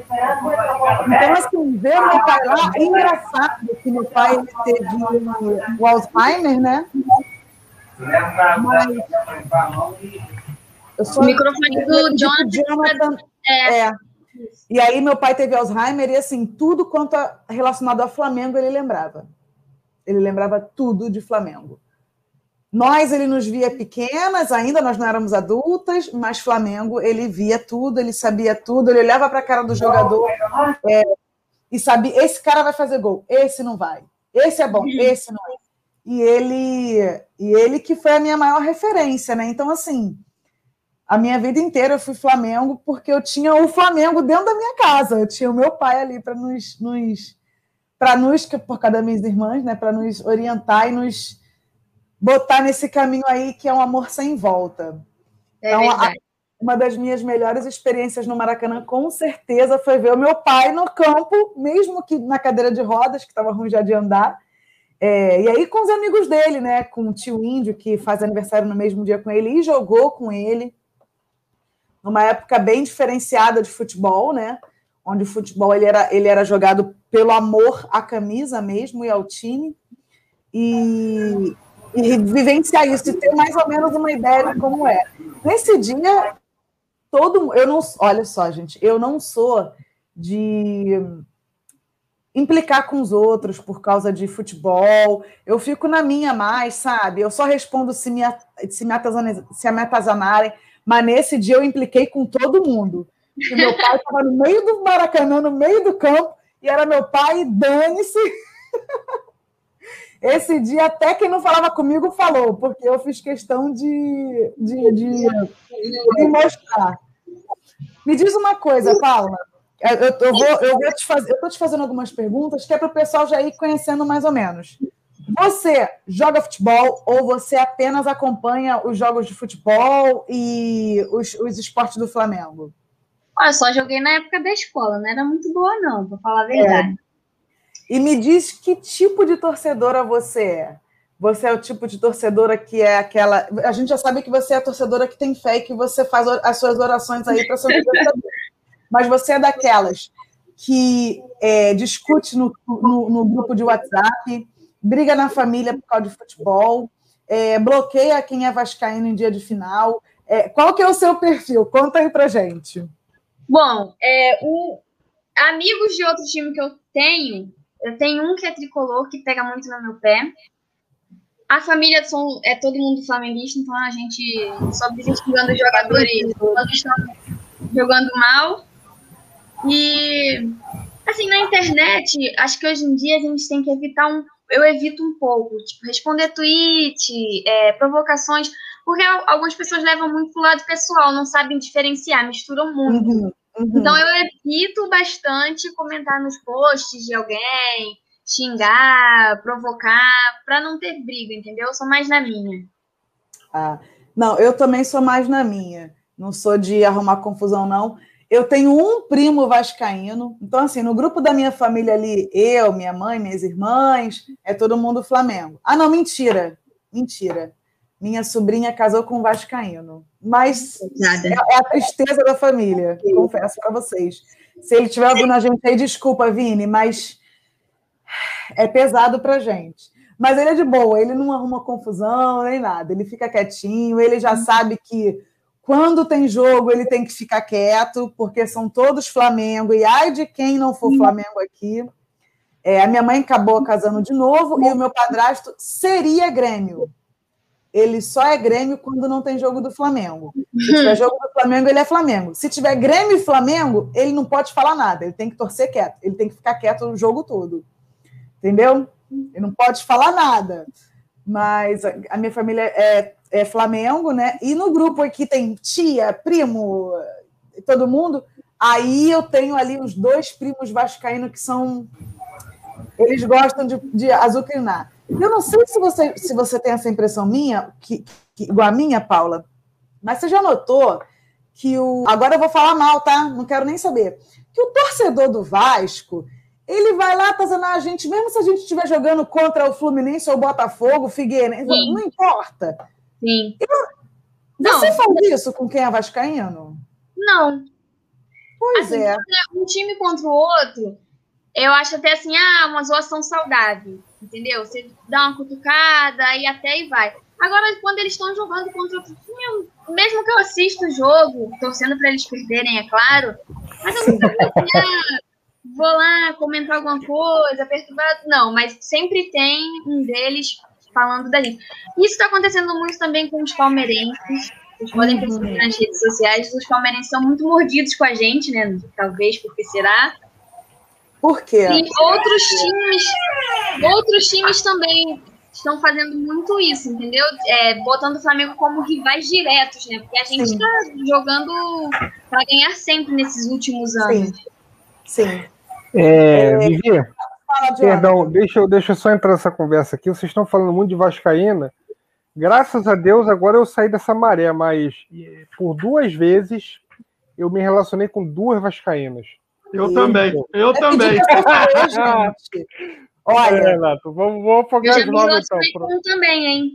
Então, assim, ver meu pai lá, é engraçado que meu pai teve o Alzheimer, né? Mas, eu sou, o microfone do Jonathan. Jonathan é. é. E aí meu pai teve Alzheimer e assim, tudo quanto a, relacionado ao Flamengo ele lembrava. Ele lembrava tudo de Flamengo. Nós, ele nos via pequenas, ainda nós não éramos adultas, mas Flamengo, ele via tudo, ele sabia tudo, ele olhava para a cara do jogador é, e sabia: esse cara vai fazer gol, esse não vai, esse é bom, esse não é. E ele, e ele que foi a minha maior referência, né? Então, assim, a minha vida inteira eu fui Flamengo porque eu tinha o Flamengo dentro da minha casa, eu tinha o meu pai ali para nos, nos para nos, por cada das minhas irmãs, né, para nos orientar e nos botar nesse caminho aí que é um amor sem volta. É então, a, uma das minhas melhores experiências no Maracanã, com certeza, foi ver o meu pai no campo, mesmo que na cadeira de rodas, que estava ruim já de andar. É, e aí com os amigos dele, né? Com o tio Índio, que faz aniversário no mesmo dia com ele, e jogou com ele. Numa época bem diferenciada de futebol, né? Onde o futebol ele era, ele era jogado pelo amor à camisa mesmo e ao time. E, e vivenciar isso, e ter mais ou menos uma ideia de como é. Nesse dia, todo eu não, olha só, gente, eu não sou de implicar com os outros por causa de futebol. Eu fico na minha mais, sabe? Eu só respondo se me, se me, atazanarem, se me atazanarem, mas nesse dia eu impliquei com todo mundo. E meu pai estava no meio do Maracanã, no meio do campo, e era meu pai, dane-se. Esse dia, até quem não falava comigo falou, porque eu fiz questão de, de, de, de mostrar. Me diz uma coisa, Paula. Eu, eu, vou, eu vou te fazer, eu estou te fazendo algumas perguntas que é para o pessoal já ir conhecendo mais ou menos. Você joga futebol ou você apenas acompanha os jogos de futebol e os, os esportes do Flamengo? Olha, só joguei na época da escola, não era muito boa, não, para falar a verdade. É. E me diz que tipo de torcedora você é. Você é o tipo de torcedora que é aquela. A gente já sabe que você é a torcedora que tem fé e que você faz as suas orações aí para sua Mas você é daquelas que é, discute no, no, no, grupo de WhatsApp, briga na família por causa de futebol, é, bloqueia quem é vascaíno em dia de final. É, qual que é o seu perfil? Conta aí pra gente. Bom, é, o, amigos de outro time que eu tenho, eu tenho um que é tricolor, que pega muito no meu pé. a família são, é todo mundo flamenguista, então a gente só vive xingando os jogadores quando estão jogando mal. E, assim, na internet, acho que hoje em dia a gente tem que evitar um. Eu evito um pouco, tipo, responder tweet, é, provocações, porque algumas pessoas levam muito pro lado pessoal, não sabem diferenciar, misturam muito. Uhum, uhum. Então eu evito bastante comentar nos posts de alguém, xingar, provocar, para não ter briga, entendeu? Eu sou mais na minha. Ah, não, eu também sou mais na minha. Não sou de arrumar confusão, não. Eu tenho um primo vascaíno. Então, assim, no grupo da minha família ali, eu, minha mãe, minhas irmãs, é todo mundo Flamengo. Ah, não, mentira. Mentira. Minha sobrinha casou com um vascaíno. Mas é, é, a tristeza da família, confesso para vocês. Se ele estiver ouvindo a gente aí, desculpa, Vini, mas é pesado para gente. Mas ele é de boa, ele não arruma confusão nem nada, ele fica quietinho, ele já sabe que quando tem jogo ele tem que ficar quieto, porque são todos Flamengo, e ai de quem não for Flamengo aqui. É, a minha mãe acabou casando de novo e o meu padrasto seria Grêmio. Ele só é Grêmio quando não tem jogo do Flamengo. Se tiver jogo do Flamengo, ele é Flamengo. Se tiver Grêmio e Flamengo, ele não pode falar nada, ele tem que torcer quieto, ele tem que ficar quieto o jogo todo entendeu? Ele não pode falar nada. Mas a minha família é, é Flamengo, né? E no grupo aqui tem tia, primo, todo mundo. Aí eu tenho ali os dois primos vascaínos que são. Eles gostam de, de azucrinar. Eu não sei se você, se você tem essa impressão minha, que, que, igual a minha, Paula, mas você já notou que o. Agora eu vou falar mal, tá? Não quero nem saber. Que o torcedor do Vasco ele vai lá atazanar a gente, mesmo se a gente estiver jogando contra o Fluminense ou o Botafogo, o Figueirense, Sim. não importa. Sim. Eu, você não. faz isso com quem é vascaíno? Não. Pois assim, é. Um time contra o outro, eu acho até assim, ah, uma zoação saudável, entendeu? Você dá uma cutucada e até aí vai. Agora, quando eles estão jogando contra outro time, mesmo que eu assista o jogo, torcendo para eles perderem, é claro, mas eu nunca vi, ah, vou lá comentar alguma coisa, perturbado. Não, mas sempre tem um deles falando da gente. Isso está acontecendo muito também com os palmeirenses. Vocês podem uhum. perceber nas redes sociais, os palmeirenses são muito mordidos com a gente, né? Talvez porque será. Por quê? E outros times, outros times também estão fazendo muito isso, entendeu? É, botando o Flamengo como rivais diretos, né? Porque a gente está jogando para ganhar sempre nesses últimos anos. Sim. Sim. É, Vivi, perdão, deixa eu, deixa eu só entrar nessa conversa aqui. Vocês estão falando muito de Vascaína. Graças a Deus, agora eu saí dessa maré, mas por duas vezes eu me relacionei com duas Vascaínas. Eu e... também, eu é também. Olha, é, Renato, vamos, vamos afogar as mãos então. também, hein?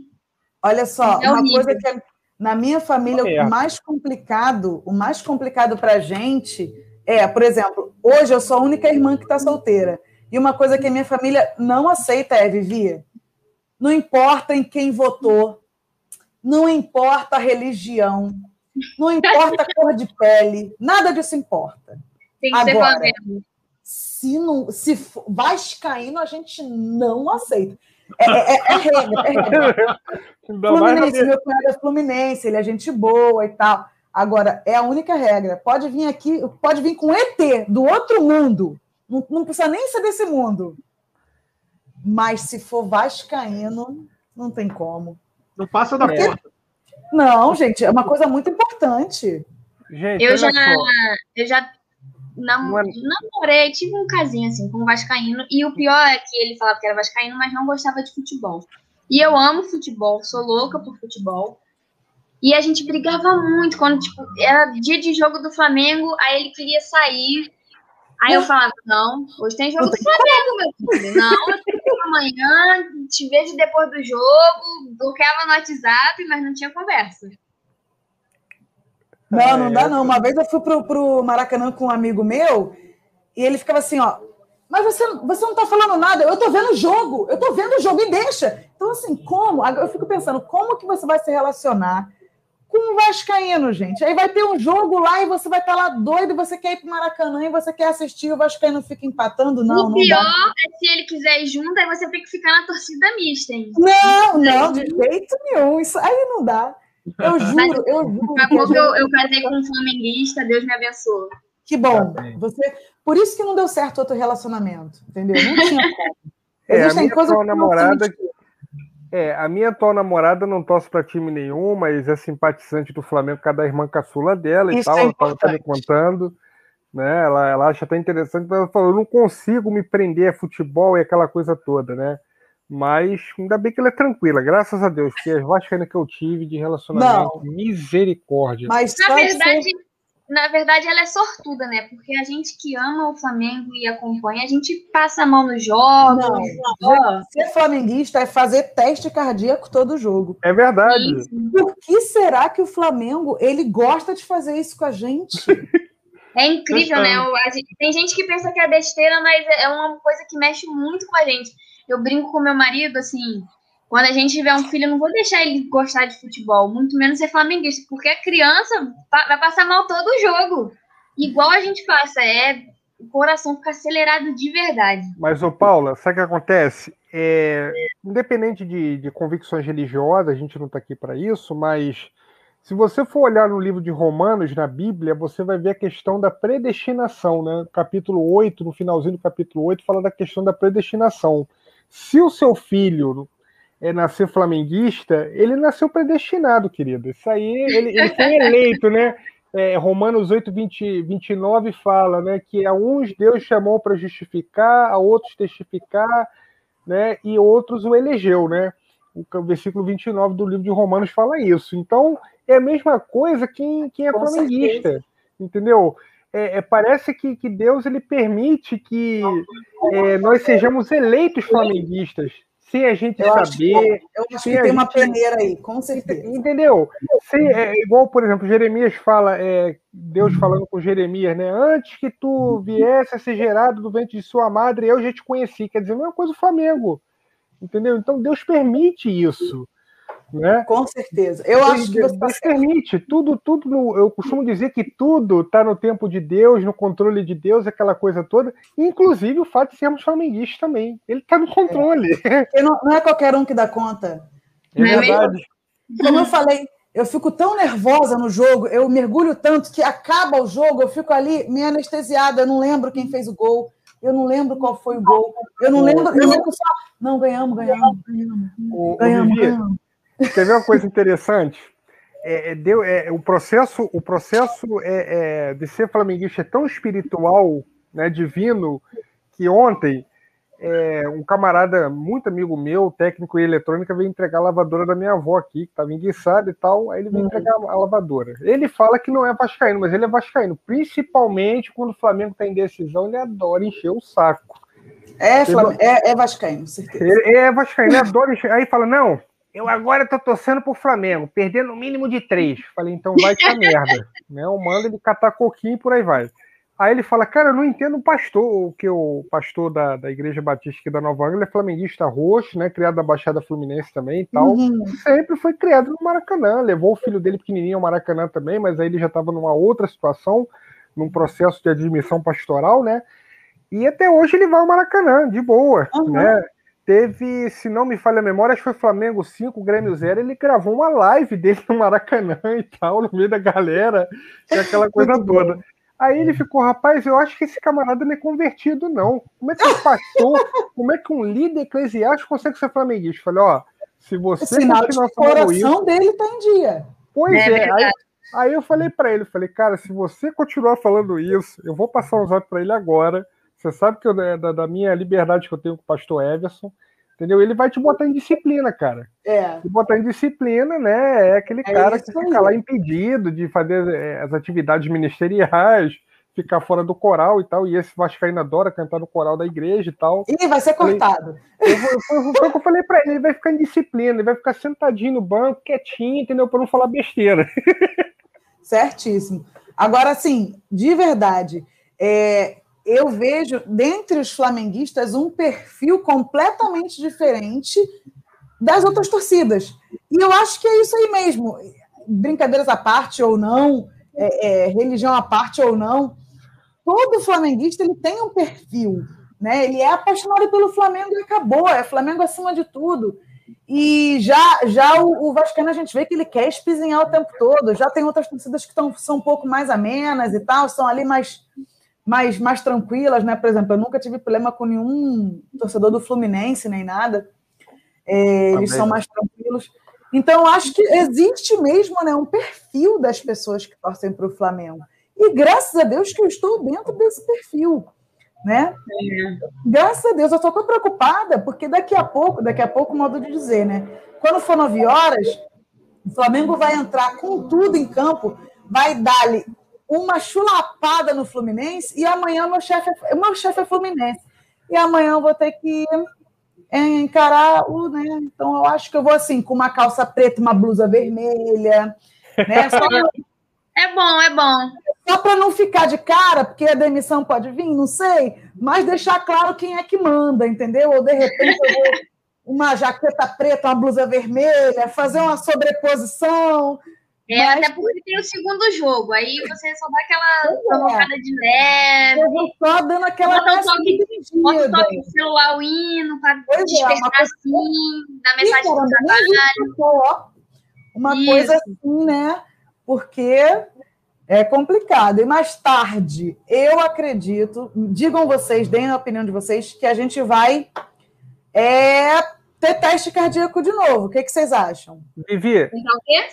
Olha só, é uma coisa que é, na minha família é. o mais complicado, o mais complicado para gente é, por exemplo, hoje eu sou a única irmã que está solteira. E uma coisa que a minha família não aceita é, Vivi, não importa em quem votou, não importa a religião, não importa a cor de pele, nada disso importa. Tem que Agora, ser se não, se vascaíno, a gente não aceita. É, é, é, é regra, é regra. Fluminense, meu cunhado é Fluminense, ele é gente boa e tal. Agora, é a única regra. Pode vir aqui, pode vir com ET do outro mundo. Não, não precisa nem ser desse mundo. Mas se for vascaíno, não tem como. Não passa da é. porta. Não, gente, é uma coisa muito importante. Gente, eu já, eu já nam namorei, tive um casinho assim com o Vascaíno, e o pior é que ele falava que era Vascaíno, mas não gostava de futebol. E eu amo futebol, sou louca por futebol. E a gente brigava muito quando, tipo, era dia de jogo do Flamengo, aí ele queria sair. Aí eu falava, não, hoje tem jogo do Flamengo, meu filho. Não, eu tenho amanhã, te vejo depois do jogo, bloqueava no WhatsApp, mas não tinha conversa. Não, não dá não. Uma vez eu fui pro, pro Maracanã com um amigo meu e ele ficava assim, ó, mas você, você não tá falando nada, eu tô vendo o jogo, eu tô vendo o jogo e deixa. Então, assim, como? Eu fico pensando, como que você vai se relacionar com um Vascaíno, gente. Aí vai ter um jogo lá e você vai estar lá doido, você quer ir para Maracanã e você quer assistir, o Vascaíno fica empatando, não. O pior é se ele quiser ir junto, aí você tem que ficar na torcida mista, hein? Não, não, de jeito nenhum. Isso aí não dá. Eu juro, eu juro. Eu, eu casei com um flamenguista, Deus me abençoe. Que bom. Tá você, por isso que não deu certo outro relacionamento, entendeu? Não tinha como. É, a minha atual namorada, é, a minha atual namorada não torce para time nenhum, mas é simpatizante do Flamengo, cada irmã caçula dela isso e tal, é ela estava me contando, né? Ela, ela acha até interessante, mas ela falou, eu não consigo me prender a futebol e aquela coisa toda, né? Mas ainda bem que ela é tranquila, graças a Deus, porque as vascaínas que eu tive de relacionamento, não. misericórdia. Mas na verdade, ser na verdade, ela é sortuda, né? Porque a gente que ama o Flamengo e acompanha, a gente passa a mão nos jogos. Não, não. Ser flamenguista é fazer teste cardíaco todo jogo. É verdade. Isso. Por que será que o Flamengo ele gosta de fazer isso com a gente? É incrível, né? Tem gente que pensa que é besteira, mas é uma coisa que mexe muito com a gente. Eu brinco com meu marido, assim, quando a gente tiver um filho, eu não vou deixar ele gostar de futebol, muito menos ser flamenguista, porque a criança vai passar mal todo o jogo. Igual a gente passa, é o coração fica acelerado de verdade. Mas, ô Paula, sabe o que acontece? É, independente de, de convicções religiosas, a gente não está aqui para isso, mas se você for olhar no livro de Romanos, na Bíblia, você vai ver a questão da predestinação, né? Capítulo 8, no finalzinho do capítulo 8, fala da questão da predestinação. Se o seu filho é, nascer flamenguista, ele nasceu predestinado, querido. Isso aí, ele, ele foi eleito, né? É, Romanos 8, 20, 29 fala né, que a uns Deus chamou para justificar, a outros testificar, né, e outros o elegeu. Né? O versículo 29 do livro de Romanos fala isso. Então, é a mesma coisa quem, quem é Com flamenguista. Certeza. Entendeu? É, é, parece que, que Deus ele permite que é, nós sejamos eleitos flamenguistas sem a gente eu saber. Eu acho que tem gente... uma peneira aí, com certeza. Entendeu? Sem, é, igual, por exemplo, Jeremias fala, é, Deus falando com Jeremias, né? Antes que tu viesse a ser gerado do ventre de sua madre, eu já te conheci. Quer dizer, não é uma coisa do Flamengo. Entendeu? Então Deus permite isso. Né? Com certeza. Eu acho que você Deus permite tudo, tudo. No, eu costumo dizer que tudo está no tempo de Deus, no controle de Deus, aquela coisa toda. Inclusive o fato de sermos flamenguistas também. Ele está no controle. É. Não, não, é qualquer um que dá conta. É verdade. Como eu falei, eu fico tão nervosa no jogo, eu mergulho tanto que acaba o jogo, eu fico ali meio anestesiada, eu não lembro quem fez o gol. Eu não lembro qual foi o gol. Eu não lembro. Eu lembro só. Não, ganhamos, ganhamos, ganhamos. Ganhamos, ganhamos. Quer ver uma coisa interessante? É, é, deu, é, o processo, o processo é, é, de ser flamenguista é tão espiritual, né, divino, que ontem é, um camarada muito amigo meu, técnico em eletrônica, veio entregar a lavadora da minha avó aqui, que estava enguiçada e tal, aí ele veio uhum. entregar a lavadora. Ele fala que não é vascaíno, mas ele é vascaíno, principalmente quando o Flamengo está em decisão, ele adora encher o saco. É, é, é vascaíno, certeza. Ele é vascaíno, ele adora encher, aí fala, não, eu agora tô torcendo pro Flamengo, perdendo no mínimo de três. Falei, então vai pra merda. né? Eu mando ele catar coquinho e por aí vai. Aí ele fala, cara, eu não entendo o pastor, o que o pastor da, da Igreja Batista aqui da Nova Angra é flamenguista roxo, né? Criado da Baixada Fluminense também e tal. Uhum. Sempre foi criado no Maracanã. Levou o filho dele pequenininho ao Maracanã também, mas aí ele já estava numa outra situação, num processo de admissão pastoral, né? E até hoje ele vai ao Maracanã, de boa, uhum. né? Teve, se não me falha a memória, acho que foi Flamengo 5, Grêmio 0, ele gravou uma live dele no Maracanã e tal, no meio da galera, e aquela coisa toda. Aí ele ficou, rapaz, eu acho que esse camarada não é convertido, não. Como é que um pastor, como é que um líder eclesiástico consegue ser flamenguista? Falei, ó, se você Sinal o coração isso, dele tá em dia. Pois é, é aí, aí, eu falei para ele, falei, cara, se você continuar falando isso, eu vou passar um zap para ele agora, você sabe que eu, da, da, minha liberdade que eu tenho com o pastor Everson, entendeu? Ele vai te botar em disciplina, cara. É. Te botar em disciplina, né? É aquele é cara que fica lá impedido de fazer é, as atividades ministeriais, ficar fora do coral e tal. E esse Vascaíno adora cantar no coral da igreja e tal. Ih, vai ser cortado. Foi o que eu falei pra ele, ele vai ficar em disciplina, ele vai ficar sentadinho no banco, quietinho, entendeu? Pra não falar besteira. Certíssimo. Agora, assim, de verdade, é, eu vejo, dentre os flamenguistas, um perfil completamente diferente das outras torcidas. E eu acho que é isso aí mesmo. brincadeiras à parte ou não, é, é, religião à parte ou não, todo flamenguista ele tem um perfil, né? Ele é apaixonado pelo Flamengo e acabou, é Flamengo acima de tudo. E já, já o, o a gente vê que ele quer espizinhar o tempo todo. Já tem outras torcidas que tão, são um pouco mais amenas e tal, são ali mais, mais, mais tranquilas, né? Por exemplo, eu nunca tive problema com nenhum torcedor do Fluminense nem nada. É, eles são mais tranquilos. Então, acho que existe mesmo né, um perfil das pessoas que torcem para o Flamengo. E graças a Deus que eu estou dentro desse perfil. Né? É. Graças a Deus, eu só estou preocupada, porque daqui a pouco, daqui a pouco, modo de dizer, né? Quando for nove horas, o Flamengo vai entrar com tudo em campo, vai dar-lhe uma chulapada no Fluminense, e amanhã meu chefe é, meu chefe é Fluminense. E amanhã eu vou ter que encarar o, né? Então eu acho que eu vou assim, com uma calça preta, uma blusa vermelha, né? Só é bom, é bom. Só para não ficar de cara, porque a demissão pode vir, não sei, mas deixar claro quem é que manda, entendeu? Ou de repente eu vou uma jaqueta preta, uma blusa vermelha, fazer uma sobreposição. É, mas... até porque tem o segundo jogo, aí você só dá aquela provocada é. de leve. Eu vou só dando aquela. Bota um toque, bota um toque de celular, o hino, para despertar é, assim, dar mensagem do trabalho. Uma Isso. coisa assim, né? porque é complicado. E mais tarde, eu acredito, digam vocês, deem a opinião de vocês, que a gente vai é, ter teste cardíaco de novo. O que, que vocês acham? Vivi. Então, o quê?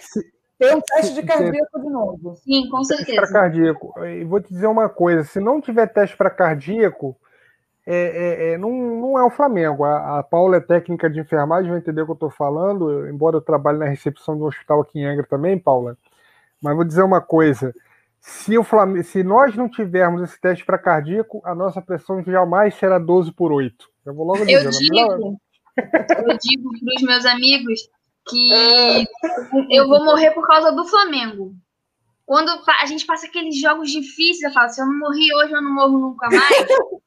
Ter um teste de cardíaco de novo. Sim, com certeza. Para cardíaco. E vou te dizer uma coisa: se não tiver teste para cardíaco, é, é, é, não, não é o Flamengo. A, a Paula é técnica de enfermagem, vai entender o que eu estou falando, embora eu trabalhe na recepção do hospital aqui em Angra também, Paula. Mas vou dizer uma coisa: se, o Flamengo, se nós não tivermos esse teste para cardíaco, a nossa pressão jamais será 12 por 8. Eu vou logo dizer. Eu digo, eu digo para os meus amigos que eu vou morrer por causa do Flamengo. Quando a gente passa aqueles jogos difíceis, eu falo: se eu não morri hoje, eu não morro nunca mais.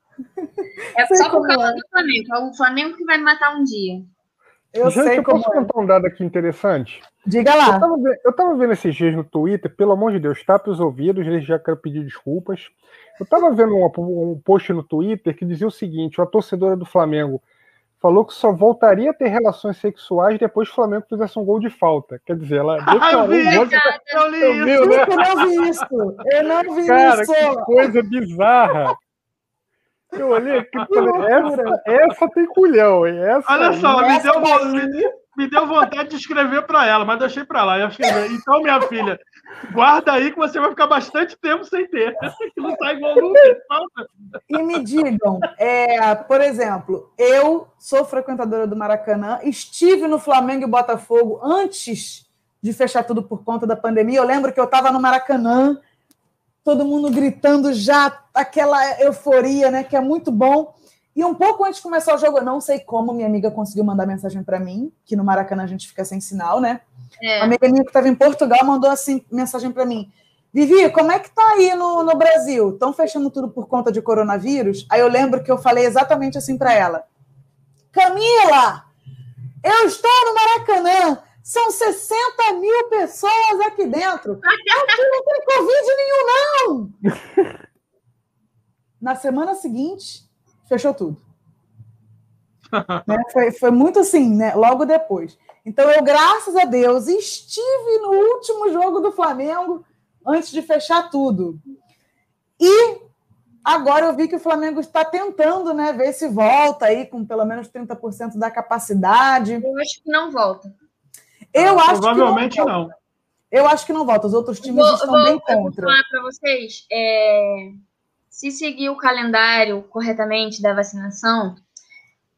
É só por causa é. do Flamengo. É o Flamengo que vai me matar um dia. Eu Gente, sei eu posso é. contar um dado aqui interessante? Diga lá. Eu tava, vendo, eu tava, vendo esses dias no Twitter, pelo amor de Deus, tape os ouvidos, eles já quero pedir desculpas. Eu tava vendo um, um post no Twitter que dizia o seguinte: uma torcedora do Flamengo falou que só voltaria a ter relações sexuais depois que o Flamengo fizesse um gol de falta. Quer dizer, ela declarou eu vi, eu li isso. Viu, né? Eu não vi isso. Eu não vi Cara, isso. que coisa bizarra. Eu olhei aqui e falei, essa, essa tem culhão, hein? Essa Olha só, me deu, me, me deu vontade de escrever para ela, mas deixei para lá. Então, minha filha, guarda aí que você vai ficar bastante tempo sem ter. Que não tá igual nunca. E me digam, é, por exemplo, eu sou frequentadora do Maracanã, estive no Flamengo e Botafogo antes de fechar tudo por conta da pandemia. Eu lembro que eu estava no Maracanã todo mundo gritando já, aquela euforia, né? Que é muito bom. E um pouco antes de começar o jogo, eu não sei como minha amiga conseguiu mandar mensagem para mim, que no Maracanã a gente fica sem sinal, né? É. A amiga minha que estava em Portugal mandou assim mensagem para mim. Vivi, como é que tá aí no, no Brasil? Estão fechando tudo por conta de coronavírus? Aí eu lembro que eu falei exatamente assim para ela. Camila, eu estou no Maracanã. São 60 mil pessoas aqui dentro. Aqui não tem Covid nenhum, não! Na semana seguinte, fechou tudo. né? foi, foi muito assim, né? Logo depois. Então, eu, graças a Deus, estive no último jogo do Flamengo antes de fechar tudo. E agora eu vi que o Flamengo está tentando né, ver se volta aí com pelo menos 30% da capacidade. Eu acho que não volta. Eu acho Provavelmente não, não, Eu acho que não volta. Os outros times vou, estão vou, bem contra. Vou falar para vocês. É, se seguir o calendário corretamente da vacinação,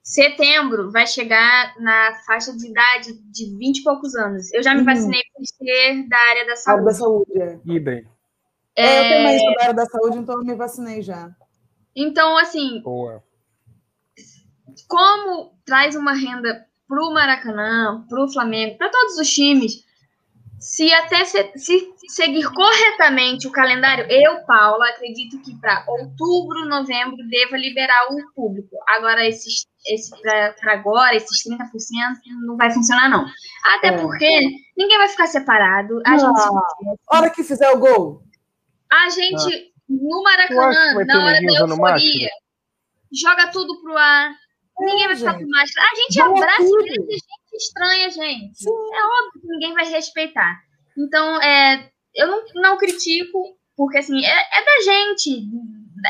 setembro vai chegar na faixa de idade de 20 e poucos anos. Eu já me uhum. vacinei por ser da área da saúde. da saúde, é. Idem. É... é, eu também sou da área da saúde, então eu me vacinei já. Então, assim, Boa. como traz uma renda para o Maracanã, para o Flamengo, para todos os times, se até se, se, seguir corretamente o calendário, eu, Paula, acredito que para outubro, novembro, deva liberar o público. Agora, esses, esse para agora, esses 30% não vai funcionar, não. Até é. porque ninguém vai ficar separado. A gente... hora que fizer o gol. A gente, ah. no Maracanã, na hora da euforia, joga tudo pro ar. É, ninguém vai ficar com máscara. A gente abraça e estranha, gente. Sim. É óbvio que ninguém vai respeitar. Então, é, eu não, não critico, porque assim, é, é da gente.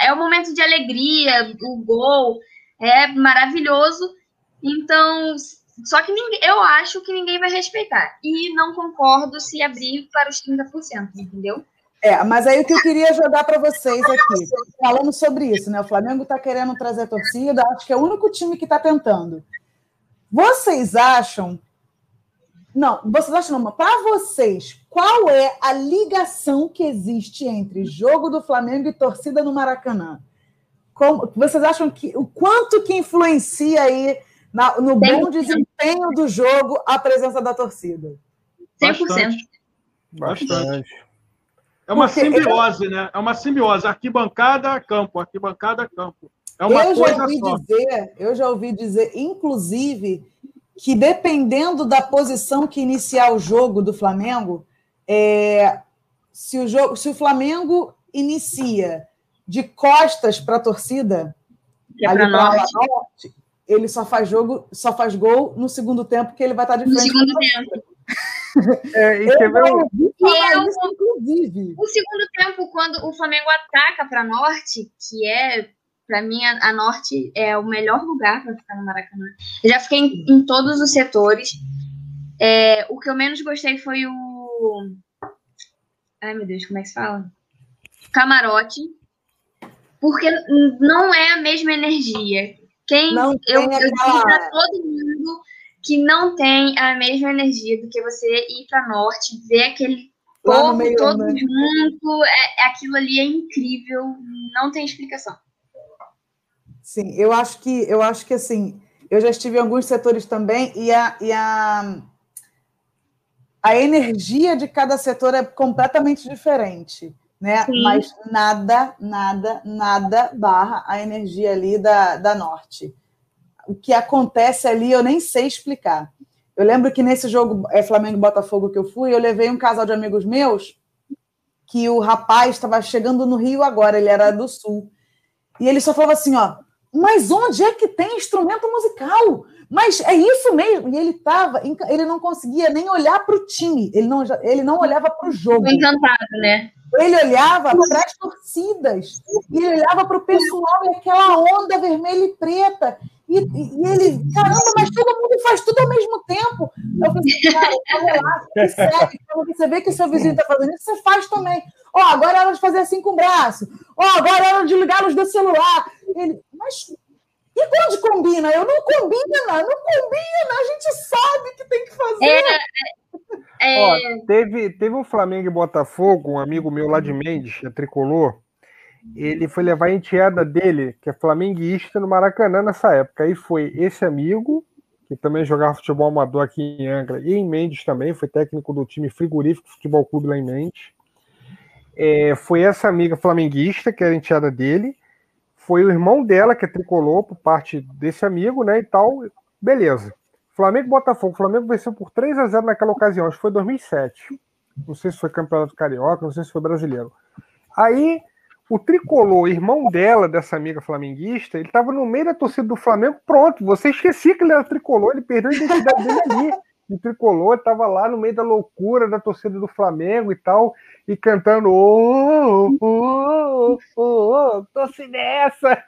É o um momento de alegria, o gol é maravilhoso. Então, só que ninguém, eu acho que ninguém vai respeitar. E não concordo se abrir para os 30%, entendeu? É, mas aí o que eu queria jogar para vocês aqui, falando sobre isso, né? O Flamengo está querendo trazer a torcida, acho que é o único time que está tentando. Vocês acham. Não, vocês acham não, para vocês, qual é a ligação que existe entre jogo do Flamengo e torcida no Maracanã? Como, vocês acham que o quanto que influencia aí na, no bom desempenho do jogo a presença da torcida? 100%. Bastante. Bastante. É uma Porque simbiose, eu... né? É uma simbiose. Arquibancada, campo, arquibancada, campo. É uma eu coisa já ouvi só. dizer, eu já ouvi dizer, inclusive, que dependendo da posição que iniciar o jogo do Flamengo, é, se, o jogo, se o Flamengo inicia de costas para a torcida, é ali para norte. norte, ele só faz jogo, só faz gol no segundo tempo, que ele vai estar de frente. No segundo tempo. É, e quer ver um... isso, inclusive. O segundo tempo, quando o Flamengo ataca para norte, que é para mim, a, a, Norte é o melhor lugar para ficar no Maracanã. Eu já fiquei em, em todos os setores. É, o que eu menos gostei foi o. Ai, meu Deus, como é que se fala? Camarote. Porque não é a mesma energia. Quem não eu, eu digo para todo mundo que não tem a mesma energia do que você ir para norte, ver aquele povo todo né? junto, é, aquilo ali é incrível, não tem explicação. Sim, eu acho que eu acho que assim, eu já estive em alguns setores também e a, e a, a energia de cada setor é completamente diferente, né? Sim. Mas nada, nada, nada barra a energia ali da, da norte. O que acontece ali eu nem sei explicar. Eu lembro que nesse jogo é Flamengo Botafogo que eu fui, eu levei um casal de amigos meus que o rapaz estava chegando no Rio agora, ele era do Sul. E ele só falava assim, ó, mas onde é que tem instrumento musical? Mas é isso mesmo. E ele tava, ele não conseguia nem olhar para o time, ele não, ele não olhava para o jogo. Encantado, né? Ele olhava para as torcidas, ele olhava para o pessoal e aquela onda vermelha e preta. E, e, ele, caramba, mas todo mundo faz tudo ao mesmo tempo. Eu falei, assim, cara, relaxa, segue. Quando você vê que o seu vizinho está fazendo isso, você faz também. Ó, oh, agora é hora de fazer assim com o braço. Ó, oh, agora é hora de ligar a luz do celular. Ele, mas e quando combina? Eu não combina, não combina, a gente sabe que tem que fazer. É, é... Ó, teve, teve um Flamengo e Botafogo, um amigo meu lá de Mendes, é tricolor, ele foi levar a enteada dele, que é flamenguista, no Maracanã nessa época. Aí foi esse amigo, que também jogava futebol amador aqui em Angra, e em Mendes também, foi técnico do time Frigorífico Futebol Clube lá em Mendes. É, foi essa amiga flamenguista, que era enteada dele, foi o irmão dela que é tricolor por parte desse amigo, né? E tal, beleza. Flamengo Botafogo. O Flamengo venceu por 3 a 0 naquela ocasião, acho que foi 2007. Não sei se foi campeonato carioca, não sei se foi brasileiro. Aí, o tricolor, irmão dela, dessa amiga flamenguista, ele estava no meio da torcida do Flamengo, pronto. Você esquecia que ele era tricolor, ele perdeu a identidade dele ali. O tricolor estava lá no meio da loucura da torcida do Flamengo e tal e cantando oh, oh, oh, oh, torce nessa.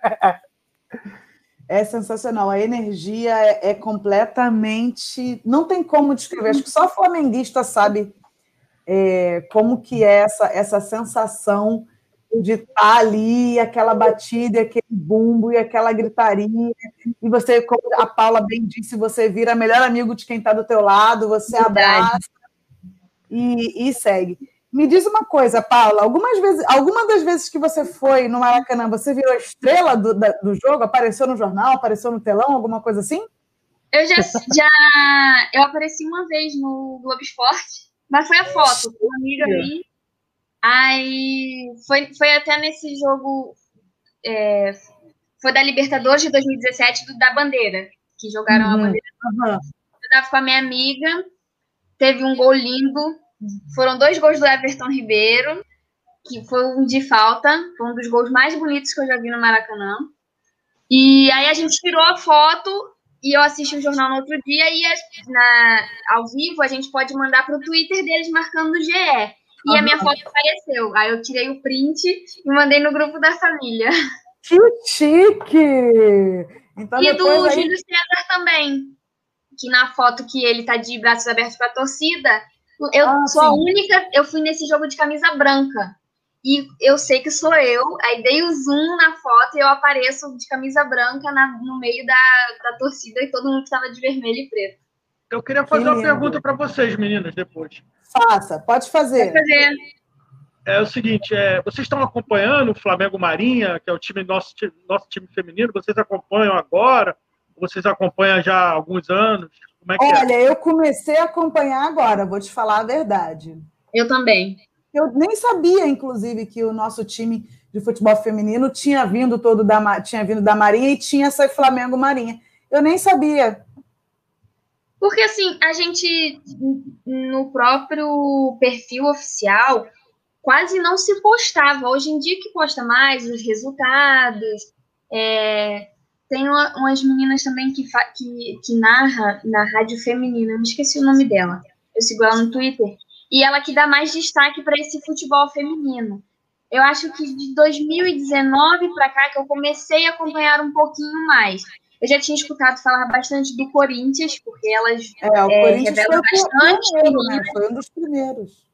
É sensacional. A energia é, é, completamente. Não tem como descrever. Acho que só flamenguista sabe é, como que é essa, essa sensação de estar ali, aquela batida, aquele bumbo e aquela gritaria. E você, como a Paula bem disse, você vira melhor amigo de quem está do teu lado, você abraça e, e segue. Me diz uma coisa, Paula. Algumas vezes, alguma das vezes que você foi no Maracanã, você virou estrela do, da, do jogo? Apareceu no jornal, apareceu no telão, alguma coisa assim? Eu já, já eu apareci uma vez no Globo Esporte Mas foi a foto, uma amiga ali. Aí foi, foi até nesse jogo. É, foi da Libertadores de 2017 do, da Bandeira, que jogaram uhum. a bandeira. Uhum. Eu tava com a minha amiga, teve um gol lindo. Foram dois gols do Everton Ribeiro, que foi um de falta, foi um dos gols mais bonitos que eu já vi no Maracanã. E aí a gente tirou a foto e eu assisti o jornal no outro dia e na, ao vivo a gente pode mandar para o Twitter deles marcando o GE. E a minha foto apareceu. Aí eu tirei o print e mandei no grupo da família. Que chique! Então, e do aí... Júlio César também. Que na foto que ele tá de braços abertos para a torcida, eu ah, sou sim. a única, eu fui nesse jogo de camisa branca. E eu sei que sou eu, aí dei o zoom na foto e eu apareço de camisa branca na, no meio da, da torcida e todo mundo estava de vermelho e preto. Eu queria fazer que uma pergunta para vocês, meninas, depois. Faça, pode fazer. Pode fazer. É o seguinte, é, vocês estão acompanhando o Flamengo Marinha, que é o time nosso, nosso time feminino, vocês acompanham agora? Vocês acompanham já há alguns anos? É, é Olha, é? eu comecei a acompanhar agora, vou te falar a verdade. Eu também. Eu nem sabia, inclusive, que o nosso time de futebol feminino tinha vindo todo da tinha vindo da Marinha e tinha essa Flamengo Marinha. Eu nem sabia. Porque assim, a gente no próprio perfil oficial quase não se postava. Hoje em dia que posta mais os resultados. É, tem uma, umas meninas também que, que, que narra na rádio feminina, eu me esqueci o nome dela. Eu sigo ela no Twitter e ela que dá mais destaque para esse futebol feminino. Eu acho que de 2019 para cá que eu comecei a acompanhar um pouquinho mais. Eu já tinha escutado falar bastante do Corinthians, porque elas é, é, revelam bastante primeiro, né? Foi um dos primeiros.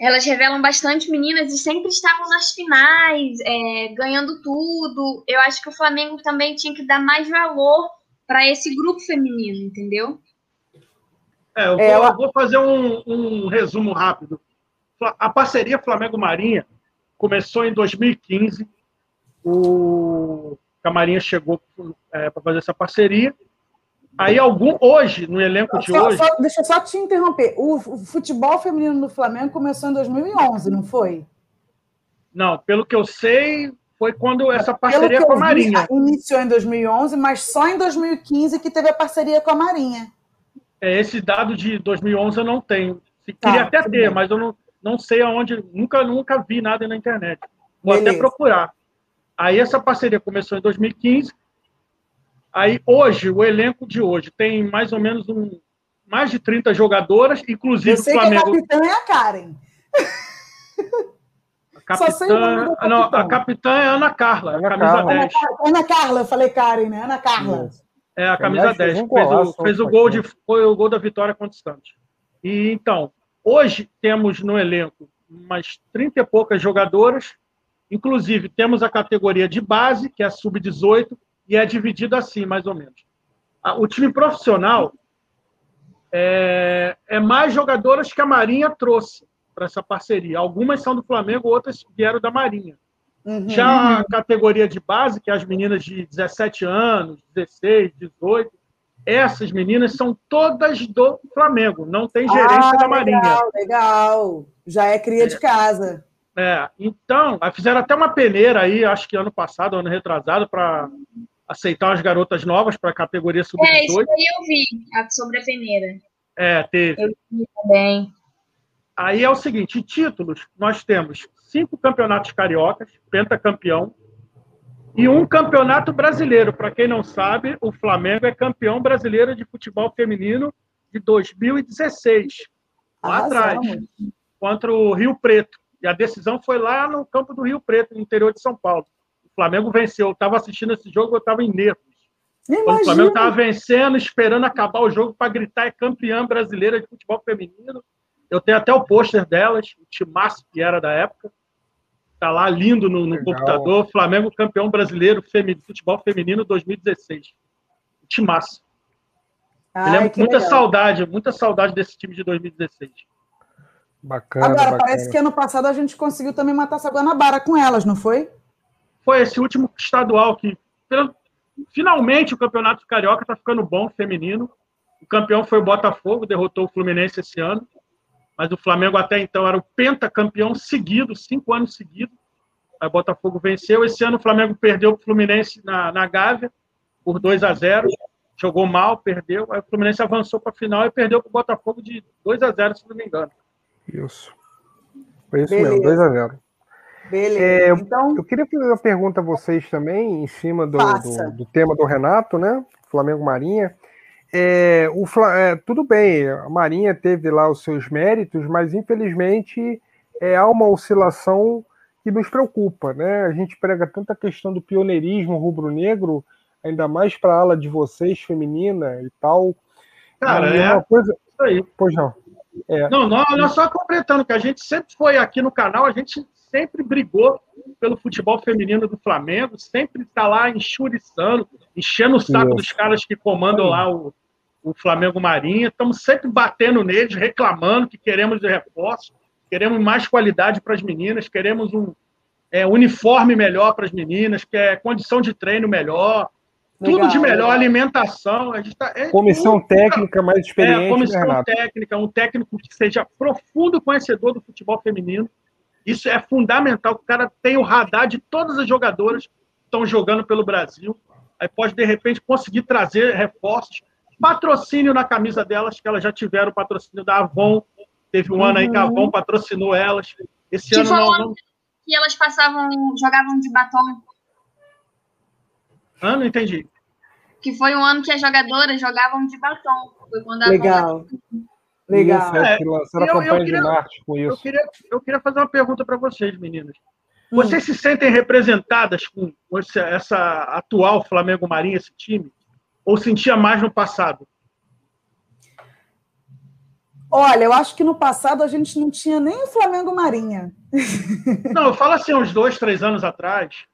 Elas revelam bastante meninas e sempre estavam nas finais, é, ganhando tudo. Eu acho que o Flamengo também tinha que dar mais valor para esse grupo feminino, entendeu? É, eu, é, vou, ela... eu vou fazer um, um, resumo rápido. A parceria Flamengo-Marinha começou em 2015. O Camarinha chegou é, para fazer essa parceria. Aí, algum, hoje, no elenco de só, hoje. Só, deixa eu só te interromper. O, o, futebol feminino do Flamengo começou em 2011, não foi? Não, pelo que eu sei, foi quando essa parceria com a Marinha. Vi, iniciou em 2011, mas só em 2015 que teve a parceria com a Marinha. É, esse dado de 2011 eu não tenho. Queria tá, até ter, bem. mas eu não, não sei aonde. Nunca, nunca vi nada na internet. Vou Beleza. até procurar. Aí essa parceria começou em 2015. Aí hoje, o elenco de hoje tem mais ou menos um, mais de 30 jogadoradoras, inclusive eu sei o Flamengo. Que a capitã é a Karen. A capitã, não, a capitã é Ana Carla, Ana camisa Carla. 10. Ana Carla, eu falei Karen, né? Ana Carla. É, a camisa 10. Fez, o, fez o gol de, foi o gol da vitória contra o Santos. E então, hoje temos no elenco umas 30 e poucas jogadoras, inclusive temos a categoria de base, que é a sub-18, e é dividido assim, mais ou menos. O time profissional é, é mais jogadoras que a Marinha trouxe para essa parceria. Algumas são do Flamengo, outras vieram da Marinha. Uhum. Já a categoria de base, que é as meninas de 17 anos, 16, 18, essas meninas são todas do Flamengo, não tem gerência ah, da Marinha. Legal, legal. Já é cria é. de casa. É, então, fizeram até uma peneira aí, acho que ano passado, ano retrasado, para aceitar as garotas novas para a categoria sub-18. É, isso aí eu vi, sobre a peneira. É, teve. Eu vi também. Aí é o seguinte, títulos, nós temos cinco campeonatos cariocas, pentacampeão, e um campeonato brasileiro. Para quem não sabe, o Flamengo é campeão brasileiro de futebol feminino de 2016, lá atrás, contra o Rio Preto. E a decisão foi lá no campo do Rio Preto, no interior de São Paulo. O Flamengo venceu. Eu estava assistindo esse jogo, eu estava em nervos. O Flamengo estava vencendo, esperando acabar o jogo para gritar é campeã brasileira de futebol feminino. Eu tenho até o pôster delas, o timaço que era da época. Tá lá lindo no, no computador. Flamengo campeão brasileiro de futebol feminino 2016. O timaço. Ai, muita legal. saudade, muita saudade desse time de 2016. Bacana. Agora, bacana. parece que ano passado a gente conseguiu também matar essa Guanabara com elas, não foi? Foi esse último estadual que. Finalmente o campeonato carioca está ficando bom, feminino. O campeão foi o Botafogo, derrotou o Fluminense esse ano. mas o Flamengo até então era o pentacampeão seguido, cinco anos seguidos. Aí o Botafogo venceu. Esse ano o Flamengo perdeu para o Fluminense na, na Gávea por 2 a 0 Jogou mal, perdeu. Aí o Fluminense avançou para a final e perdeu para o Botafogo de 2 a 0 se não me engano. Isso. Foi isso Beleza. mesmo, 2 a 0 Beleza. É, então, eu queria fazer uma pergunta a vocês também, em cima do, do, do tema do Renato, né? Flamengo Marinha. É, o, é, tudo bem, a Marinha teve lá os seus méritos, mas infelizmente é, há uma oscilação que nos preocupa, né? A gente prega tanta questão do pioneirismo rubro-negro, ainda mais para a ala de vocês, feminina e tal. Cara, é uma coisa. Isso aí. Pois não. É. Não, nós, nós só completando que a gente sempre foi aqui no canal, a gente sempre brigou pelo futebol feminino do Flamengo, sempre está lá enxuriçando, enchendo o saco Isso. dos caras que comandam lá o, o Flamengo Marinha. Estamos sempre batendo neles, reclamando que queremos reforço, queremos mais qualidade para as meninas, queremos um é, uniforme melhor para as meninas, que é condição de treino melhor, Legal, tudo de melhor, legal. alimentação. A gente tá, é comissão tudo, técnica mais experiente. É, comissão né, técnica, um técnico que seja profundo conhecedor do futebol feminino isso é fundamental, que o cara tem o radar de todas as jogadoras que estão jogando pelo Brasil. Aí pode, de repente, conseguir trazer reforços. Patrocínio na camisa delas, que elas já tiveram patrocínio da Avon. Teve um uhum. ano aí que a Avon patrocinou elas. Esse que ano não, não. Que elas passavam, jogavam de batom. Ah, não entendi. Que foi um ano que as jogadoras jogavam de batom. Foi quando a Legal. Avon Legal. É, lançaram a campanha queria, de marketing com isso. Eu queria, eu queria fazer uma pergunta para vocês, meninas. Hum. Vocês se sentem representadas com essa, essa atual Flamengo Marinha, esse time? Ou sentia mais no passado? Olha, eu acho que no passado a gente não tinha nem o Flamengo Marinha. Não, eu falo assim, uns dois, três anos atrás.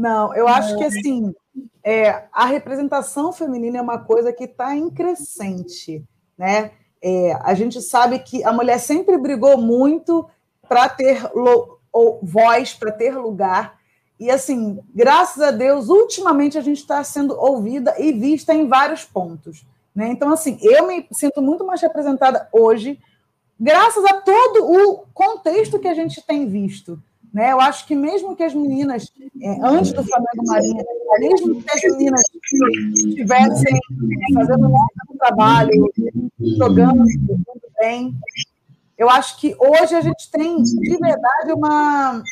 Não, eu acho que assim, é, a representação feminina é uma coisa que está em crescente, né? É, a gente sabe que a mulher sempre brigou muito para ter voz, para ter lugar. E, assim, graças a Deus, ultimamente a gente está sendo ouvida e vista em vários pontos. Né? Então, assim, eu me sinto muito mais representada hoje, graças a todo o contexto que a gente tem visto. Né? Eu acho que mesmo que as meninas, é, antes do Flamengo Marinha, mesmo que as meninas estivessem fazendo um ótimo trabalho, jogando muito bem, eu acho que hoje a gente tem, de verdade, uma,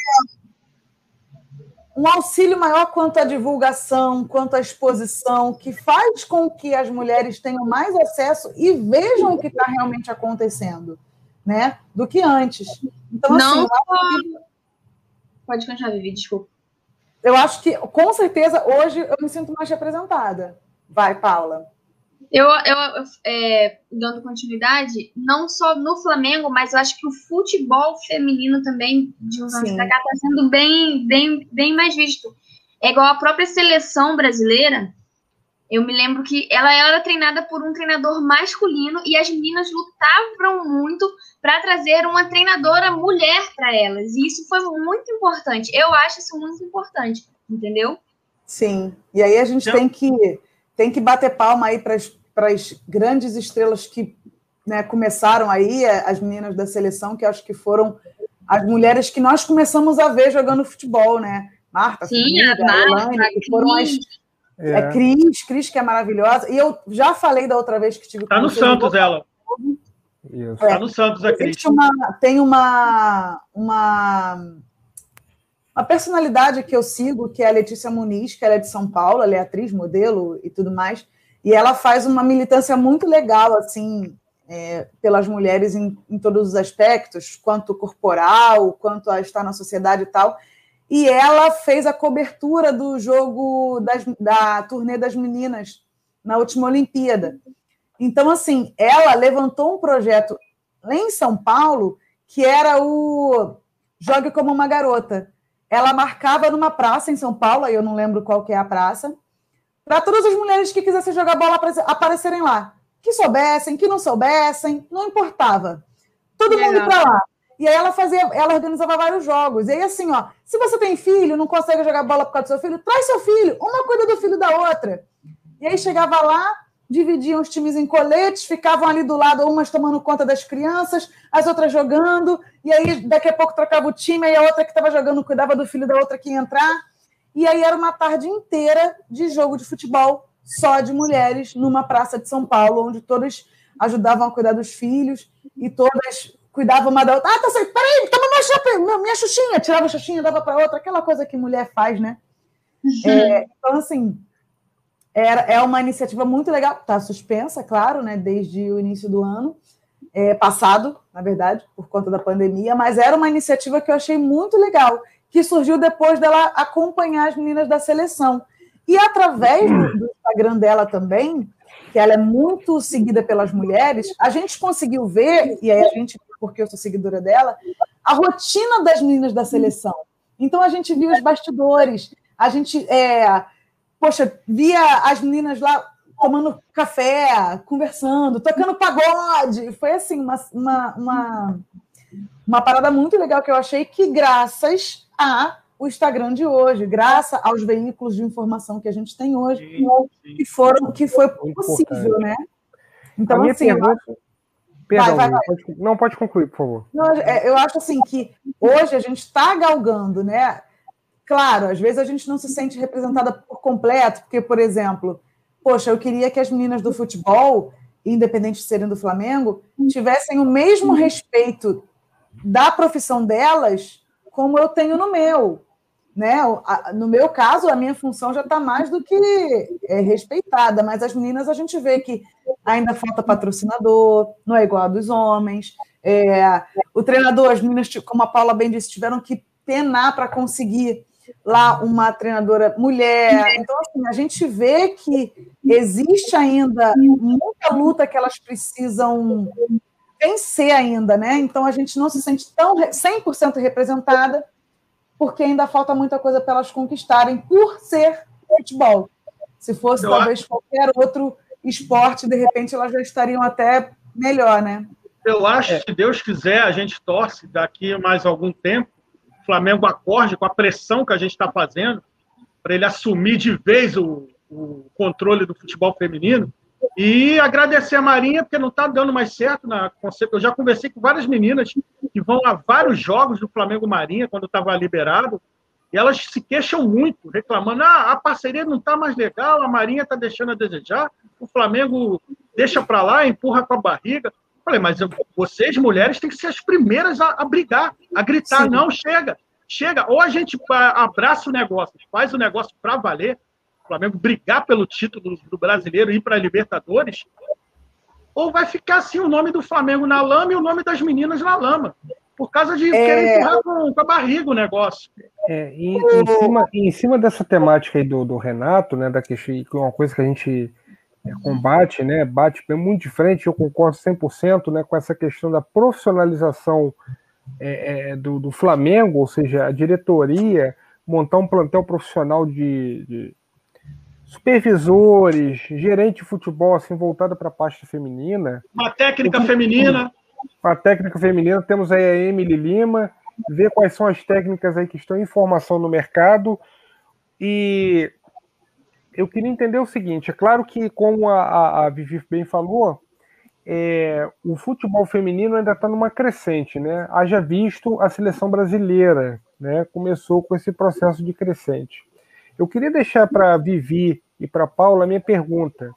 um auxílio maior quanto à divulgação, quanto à exposição, que faz com que as mulheres tenham mais acesso e vejam o que está realmente acontecendo, né? Do que antes. Então, Não assim, Pode continuar, Vivi, desculpa. Eu acho que, com certeza, hoje eu me sinto mais representada. Vai, Paula. Eu, eu é, dando continuidade, não só no Flamengo, mas eu acho que o futebol feminino também, de uns anos para cá, está sendo bem, bem, bem mais visto. É igual a própria seleção brasileira, eu me lembro que ela era treinada por um treinador masculino e as meninas lutavam muito para trazer uma treinadora mulher para elas. E isso foi muito importante. Eu acho isso muito importante, entendeu? Sim. E aí a gente tem que tem que bater palma aí para as grandes estrelas que né, começaram aí, as meninas da seleção, que acho que foram as mulheres que nós começamos a ver jogando futebol, né? Marta, Sim, a Marta, que foram as é. é Cris, Cris que é maravilhosa. E eu já falei da outra vez que tive Tá no Santos ela. Isso. É, tá no Santos a Cris. Uma, tem uma, uma uma personalidade que eu sigo, que é a Letícia Muniz, que ela é de São Paulo, ela é atriz, modelo e tudo mais. E ela faz uma militância muito legal, assim, é, pelas mulheres em, em, todos os aspectos, quanto corporal, quanto a estar na sociedade e tal e ela fez a cobertura do jogo das, da turnê das meninas na última Olimpíada. Então, assim, ela levantou um projeto lá em São Paulo que era o Jogue como uma Garota. Ela marcava numa praça em São Paulo, eu não lembro qual que é a praça, para todas as mulheres que quisessem jogar bola aparecerem lá. Que soubessem, que não soubessem, não importava. Todo Legal. mundo para lá. E aí ela fazia, ela organizava vários jogos. E aí, assim, ó, se você tem filho, não consegue jogar bola por causa do seu filho, traz seu filho, uma cuida do filho da outra. E aí chegava lá, dividiam os times em coletes, ficavam ali do lado, umas tomando conta das crianças, as outras jogando, e aí daqui a pouco trocava o time, aí a outra que estava jogando cuidava do filho da outra que ia entrar. E aí era uma tarde inteira de jogo de futebol só de mulheres numa praça de São Paulo, onde todas ajudavam a cuidar dos filhos e todas cuidavam uma da outra. Ah, tá certo, peraí, toma minha, chupa, minha xuxinha. Tirava a xuxinha, dava para outra, aquela coisa que mulher faz, né? É, então, assim, era, é uma iniciativa muito legal. Está suspensa, claro, né, desde o início do ano é, passado, na verdade, por conta da pandemia, mas era uma iniciativa que eu achei muito legal, que surgiu depois dela acompanhar as meninas da seleção. E através do, do Instagram dela também, que ela é muito seguida pelas mulheres, a gente conseguiu ver, e aí a gente, porque eu sou seguidora dela, a rotina das meninas da seleção. Então a gente viu os bastidores, a gente, é, poxa, via as meninas lá tomando café, conversando, tocando pagode. Foi assim, uma, uma, uma, uma parada muito legal que eu achei que, graças a o Instagram de hoje, graças aos veículos de informação que a gente tem hoje, sim, que foram que foi possível, né? Então, assim, pergunta... Perdão, vai, vai, vai. Pode... não pode concluir, por favor. Não, é, eu acho assim que hoje a gente está galgando, né? Claro, às vezes a gente não se sente representada por completo, porque, por exemplo, poxa, eu queria que as meninas do futebol, independente de serem do Flamengo, tivessem o mesmo respeito da profissão delas como eu tenho no meu né? No meu caso, a minha função já está mais do que é, respeitada, mas as meninas a gente vê que ainda falta patrocinador, não é igual a dos homens. É, o treinador, as meninas, como a Paula bem disse, tiveram que penar para conseguir lá uma treinadora mulher. Então, assim, a gente vê que existe ainda muita luta que elas precisam vencer ainda, né? Então, a gente não se sente tão 100% representada porque ainda falta muita coisa para elas conquistarem por ser futebol. Se fosse Eu talvez acho... qualquer outro esporte, de repente elas já estariam até melhor, né? Eu acho, é. se Deus quiser, a gente torce daqui a mais algum tempo, Flamengo acorde com a pressão que a gente está fazendo, para ele assumir de vez o, o controle do futebol feminino, e agradecer a Marinha, porque não está dando mais certo na conceito. Eu já conversei com várias meninas que vão a vários jogos do Flamengo Marinha, quando estava liberado, e elas se queixam muito, reclamando: ah, a parceria não está mais legal, a Marinha está deixando a desejar, o Flamengo deixa para lá, empurra com a barriga. Eu falei, mas vocês, mulheres, têm que ser as primeiras a, a brigar, a gritar: Sim. não, chega, chega. Ou a gente abraça o negócio, faz o negócio para valer, Flamengo brigar pelo título do brasileiro e ir para a Libertadores, ou vai ficar assim o nome do Flamengo na lama e o nome das meninas na lama. Por causa de é... querer empurrar com, com, a barriga o negócio. É, e, em, cima, em cima dessa temática aí do, do Renato, né, da que é uma coisa que a gente é, combate, né, bate muito de frente, eu concordo 100% né, com essa questão da profissionalização é, é, do, do, Flamengo, ou seja, a diretoria montar um plantel profissional de, de supervisores, gerente de futebol assim voltada para a parte feminina. Uma técnica feminina. Uma técnica feminina, temos aí a Emily Lima, ver quais são as técnicas aí que estão em formação no mercado. E eu queria entender o seguinte: é claro que, como a, a, a Vivi bem falou, é, o futebol feminino ainda está numa crescente, né? Haja visto a seleção brasileira, né? Começou com esse processo de crescente. Eu queria deixar para Vivi e para Paula a minha pergunta.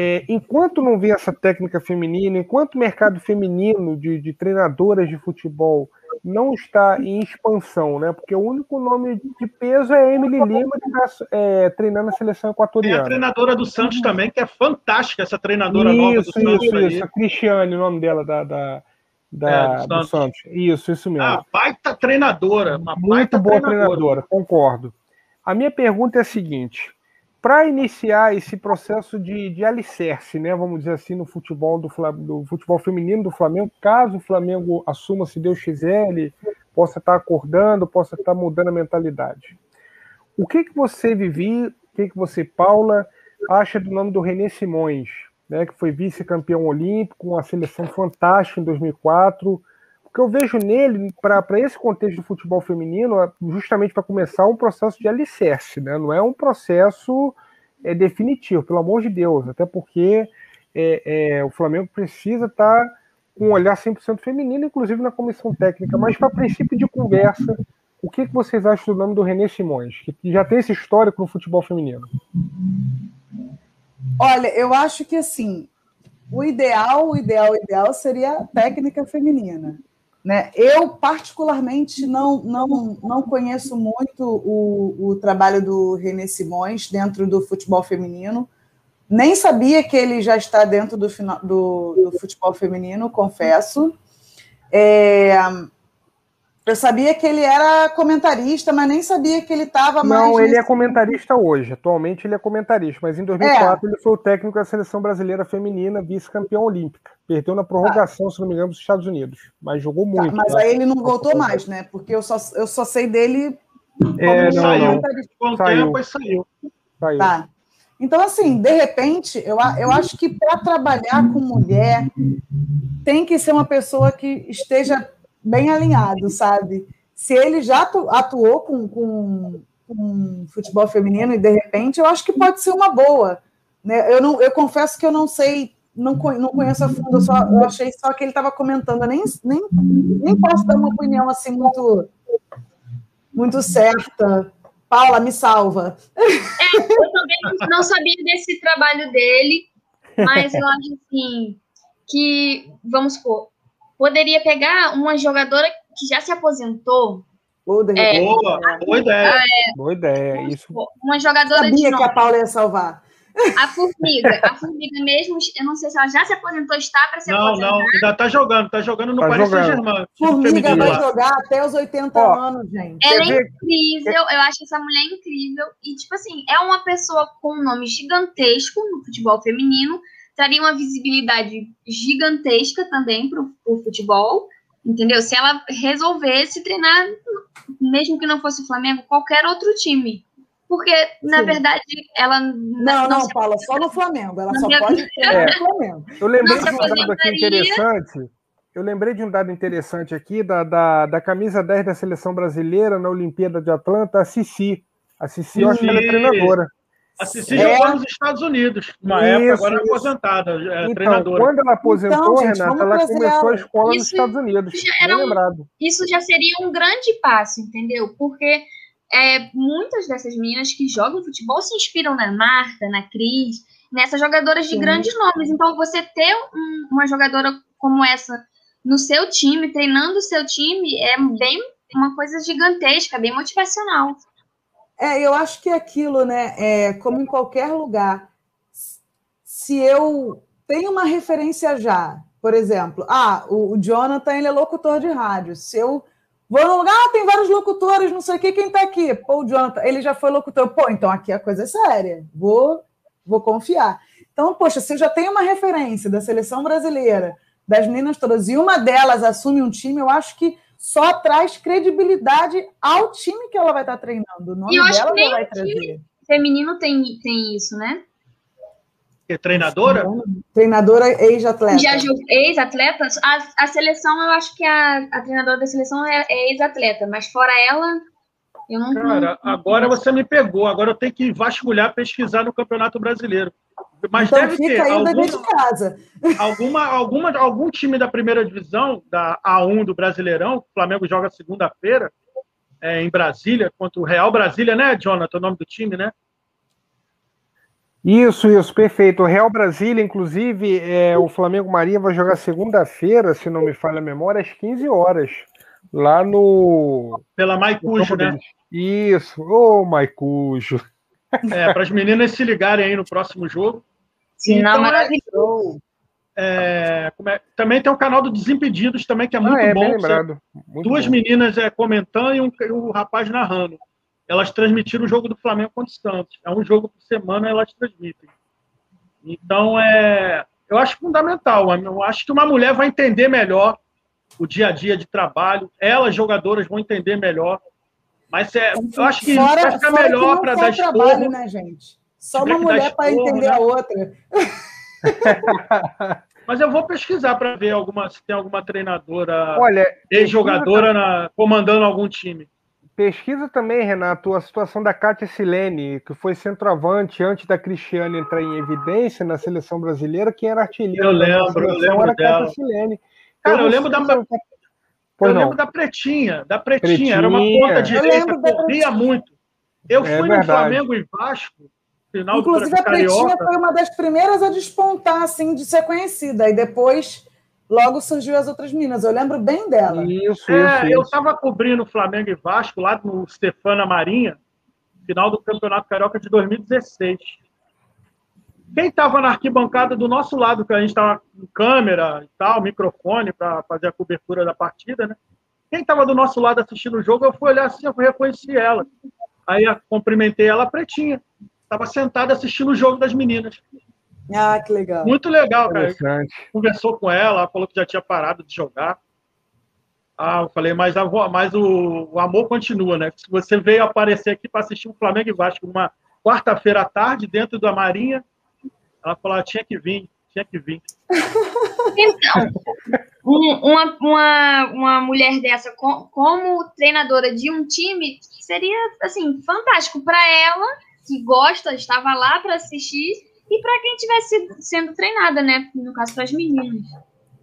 É, enquanto não vê essa técnica feminina, enquanto o mercado feminino de, de, treinadoras de futebol não está em expansão, né? Porque o único nome de peso é a Emily Lima, que está é, treinando a seleção equatoriana. Tem a treinadora do Santos também, que é fantástica, essa treinadora isso, nova do Santos. Isso, isso, a Cristiane, o nome dela, da, da, da é, do, Santos. do, Santos. Isso, isso mesmo. Ah, baita treinadora. Uma Muito baita boa treinadora. treinadora, concordo. A minha pergunta é a seguinte: para iniciar esse processo de, de alicerce, né, vamos dizer assim, no futebol do, do, futebol feminino do Flamengo, caso o Flamengo assuma, se Deus quiser, ele possa estar acordando, possa estar mudando a mentalidade. O que que você, Vivi, o que que você, Paula, acha do nome do René Simões, né, que foi vice-campeão olímpico, uma seleção fantástica em 2004, que eu vejo nele, para esse contexto do futebol feminino, é justamente para começar um processo de alicerce, né? não é um processo é definitivo, pelo amor de Deus, até porque é, é, o Flamengo precisa estar tá com um olhar 100% feminino, inclusive na comissão técnica, mas para princípio de conversa, o que, que vocês acham do nome do René Simões, que já tem esse histórico no futebol feminino? Olha, eu acho que assim, o ideal, o ideal, o ideal seria a técnica feminina. Né? Eu, particularmente, não, não, não conheço muito o, o trabalho do René Simões dentro do futebol feminino. Nem sabia que ele já está dentro do, do, do futebol feminino, confesso. É, eu sabia que ele era comentarista, mas nem sabia que ele estava mais. Não, ele nesse... é comentarista hoje. Atualmente ele é comentarista, mas em 2004 é. ele foi o técnico da seleção brasileira feminina, vice-campeão olímpica. Perdeu na prorrogação, tá. se não me engano, dos Estados Unidos, mas jogou tá, muito. Tá, mas tá? aí ele não voltou mais, né? Porque eu só, eu só sei dele. É, não, saiu. Com o saiu. tempo, saiu. saiu. Tá. Então, assim, de repente, eu, eu acho que para trabalhar com mulher, tem que ser uma pessoa que esteja bem alinhado, sabe? Se ele já atuou com, com, com futebol feminino e de repente, eu acho que pode ser uma boa. Né? Eu, não, eu confesso que eu não sei, não, não conheço a fundo, eu, só, eu achei só que ele estava comentando, eu nem, nem, nem posso dar uma opinião assim muito, muito certa. Paula, me salva. É, eu também não sabia desse trabalho dele, mas eu acho assim que, vamos supor, poderia pegar uma jogadora que já se aposentou. Boa, é, boa, boa ideia. É, boa ideia. Isso. Uma jogadora Eu sabia que a Paula ia salvar. A Formiga, a Formiga mesmo, eu não sei se ela já se aposentou, está para se não, aposentar. Não, não, ainda está jogando, está jogando no tá Paris Saint-Germain. Formiga vai jogar até os 80 Ó, anos, gente. Ela é incrível, eu acho essa mulher incrível. E, tipo assim, é uma pessoa com um nome gigantesco no futebol feminino, traria uma visibilidade gigantesca também para o futebol, entendeu? Se ela resolvesse treinar, mesmo que não fosse o Flamengo, qualquer outro time. Porque, na Sim. verdade, ela. Não, não, não Paula, só no Flamengo. Ela só pode treinar é. no Flamengo. Eu lembrei de um dado aqui interessante. Eu lembrei de um dado interessante aqui da, da, da camisa 10 da seleção brasileira na Olimpíada de Atlanta, a Cici. A Cici, eu acho que ela é treinadora. A Cici é. jogou nos Estados Unidos, uma isso, época, agora é aposentada, é então, treinadora. Quando ela aposentou, então, gente, Renata, ela começou a escola isso nos Estados Unidos. Já um, lembrado. Isso já seria um grande passo, entendeu? Porque é, muitas dessas meninas que jogam futebol se inspiram na Marta, na Cris, nessas jogadoras de Sim. grandes nomes. Então, você ter um, uma jogadora como essa no seu time, treinando o seu time, é bem uma coisa gigantesca, bem motivacional. É, eu acho que aquilo, né? É, como em qualquer lugar, se eu tenho uma referência já, por exemplo, ah, o, o Jonathan ele é locutor de rádio. Se eu vou no lugar, ah, tem vários locutores, não sei o que, quem tá aqui? Pô, o Jonathan, ele já foi locutor. Pô, então aqui a coisa é séria. Vou, vou confiar. Então, poxa, se eu já tenho uma referência da seleção brasileira, das meninas todas, e uma delas assume um time, eu acho que só traz credibilidade ao time que ela vai estar treinando. O nome e eu acho dela que nem vai trazer. feminino tem, tem isso, né? É treinadora? Treinadora ex-atleta. Já ex-atleta? A, a seleção, eu acho que a, a treinadora da seleção é, é ex-atleta, mas fora ela, eu não. Cara, não... agora você me pegou. Agora eu tenho que vasculhar, pesquisar no Campeonato Brasileiro. Mas então deve fica ter alguma, de casa. Alguma, alguma, algum time da primeira divisão, da A1 do Brasileirão, o Flamengo joga segunda-feira é, em Brasília, contra o Real Brasília, né, Jonathan? O nome do time, né? Isso, isso, perfeito. O Real Brasília, inclusive, é, o Flamengo Maria vai jogar segunda-feira, se não me falha a memória, às 15 horas. Lá no. Pela Maicujo, né? Isso, ô oh, Maicujo. É, para as meninas se ligarem aí no próximo jogo. Sim, então, maravilhoso. É, é, também tem o canal do Desimpedidos também, que é muito ah, é, bom. Muito duas bom. meninas é, comentando e um, um rapaz narrando. Elas transmitiram o jogo do Flamengo contra o Santos. É um jogo por semana elas transmitem. Então, é, eu acho fundamental. Eu acho que uma mulher vai entender melhor o dia a dia de trabalho. Elas, jogadoras, vão entender melhor mas é, eu acho que fora, vai ficar melhor para dar trabalho, esporro. né, gente? Só uma mulher para entender né? a outra. Mas eu vou pesquisar para ver alguma, se tem alguma treinadora, ex-jogadora comandando algum time. pesquisa também, Renato, a situação da Kátia Silene, que foi centroavante antes da Cristiane entrar em evidência na seleção brasileira, quem era artilheiro. Eu lembro, eu lembro era dela. Kátia Silene. Cara, eu, eu lembro da. eu lembro da Pretinha, da Pretinha, Pretinha. era uma ponta direita, corria muito. Eu é fui verdade. no Flamengo e Vasco, final Inclusive, do a Pretinha foi uma das primeiras a despontar, assim, de ser conhecida. E depois, logo surgiu as outras minas. Eu lembro bem dela. Isso, é, isso, Eu estava cobrindo Flamengo e Vasco lá no Stefana Marinha, final do Campeonato Carioca de 2016. Quem estava na arquibancada do nosso lado, que a gente estava com câmera e tal, microfone para fazer a cobertura da partida, né? Quem estava do nosso lado assistindo o jogo, eu fui olhar assim, eu reconheci ela. Aí eu cumprimentei ela pretinha. Estava sentada assistindo o jogo das meninas. Ah, que legal. Muito legal, cara. Conversou com ela, ela falou que já tinha parado de jogar. Ah, eu falei, mas, a, mas o, o amor continua, né? Se você veio aparecer aqui para assistir o Flamengo e Vasco uma quarta-feira à tarde, dentro da Marinha, ela falou, ah, tinha que vir, tinha que vir. Então, uma, uma, uma mulher dessa, como treinadora de um time, seria, assim, fantástico para ela, que gosta, estava lá para assistir, e para quem estivesse sendo treinada, né? No caso, para as meninas.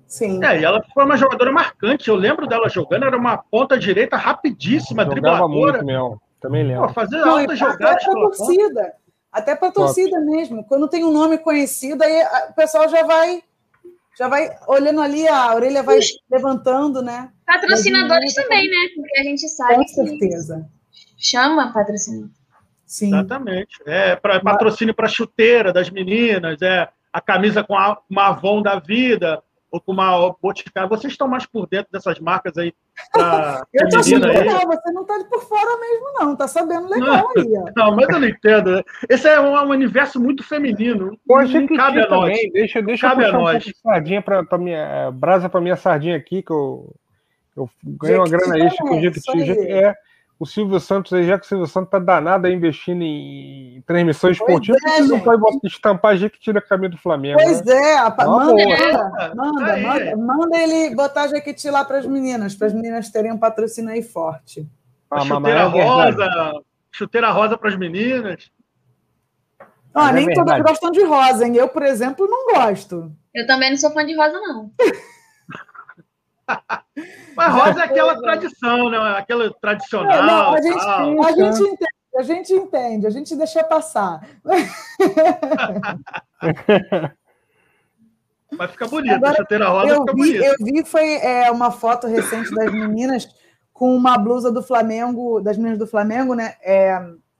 Sim. É, e ela foi uma jogadora marcante. Eu lembro dela jogando, era uma ponta direita rapidíssima, Jogava dribladora. muito mesmo. Também lembro. Pô, fazer Não, altas jogadas. Até para torcida. Até para torcida mesmo. Quando tem um nome conhecido, aí o pessoal já vai já vai olhando ali, a orelha vai levantando, né? Patrocinadores também, né? Porque a gente sabe. Com certeza. Chama patrocinador. Sim. Exatamente. É pra, patrocínio para chuteira das meninas, é a camisa com a, uma Avon da vida, ou com uma Boticário. Vocês estão mais por dentro dessas marcas aí? eu tô achando legal, você não está por fora mesmo, não. Tá sabendo legal não, aí. Ó. Não, mas eu não entendo. Esse é um, universo muito feminino. Poxa, não cabe a nós. Deixa, deixa cabe eu puxar a nós. Um de sardinha para minha é, brasa para minha sardinha aqui, que eu, eu ganhei uma grana extra com o Jequiti. É, o Silvio Santos aí, já que o Silvio Santos tá danado investindo em transmissão esportiva, é, não pode estampar Jequiti na camisa do Flamengo. Pois né? é, manda, manda, manda, manda, manda, ele botar Jequiti lá para as meninas, para as meninas terem um patrocínio aí forte. Ah, chuteira é rosa, chuteira rosa para as meninas. Ah, nem é todas gostam de rosa, hein? Eu, por exemplo, não gosto. Eu também não sou fã de rosa, não. Mas rosa é aquela tradição, né? Aquela tradicional. É, não, a, gente, a, gente entende, a gente entende, a gente deixa passar. Mas fica bonito, Agora, a chuteira rosa eu fica vi, bonita. Eu vi foi é, uma foto recente das meninas com uma blusa do Flamengo, das meninas do Flamengo, né? É,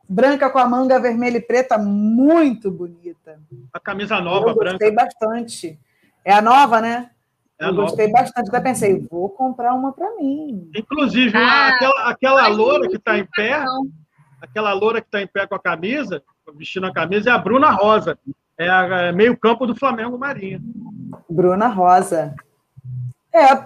branca com a manga vermelha e preta, muito bonita. A camisa nova, eu branca. Gostei bastante. É a nova, né? É eu nova. gostei bastante. Até pensei, vou comprar uma para mim. Inclusive, ah, aquela, aquela loura que está em pé, aquela loura que está em pé com a camisa, vestindo a camisa, é a Bruna Rosa. É a é meio campo do Flamengo Marinha. Bruna Rosa. É,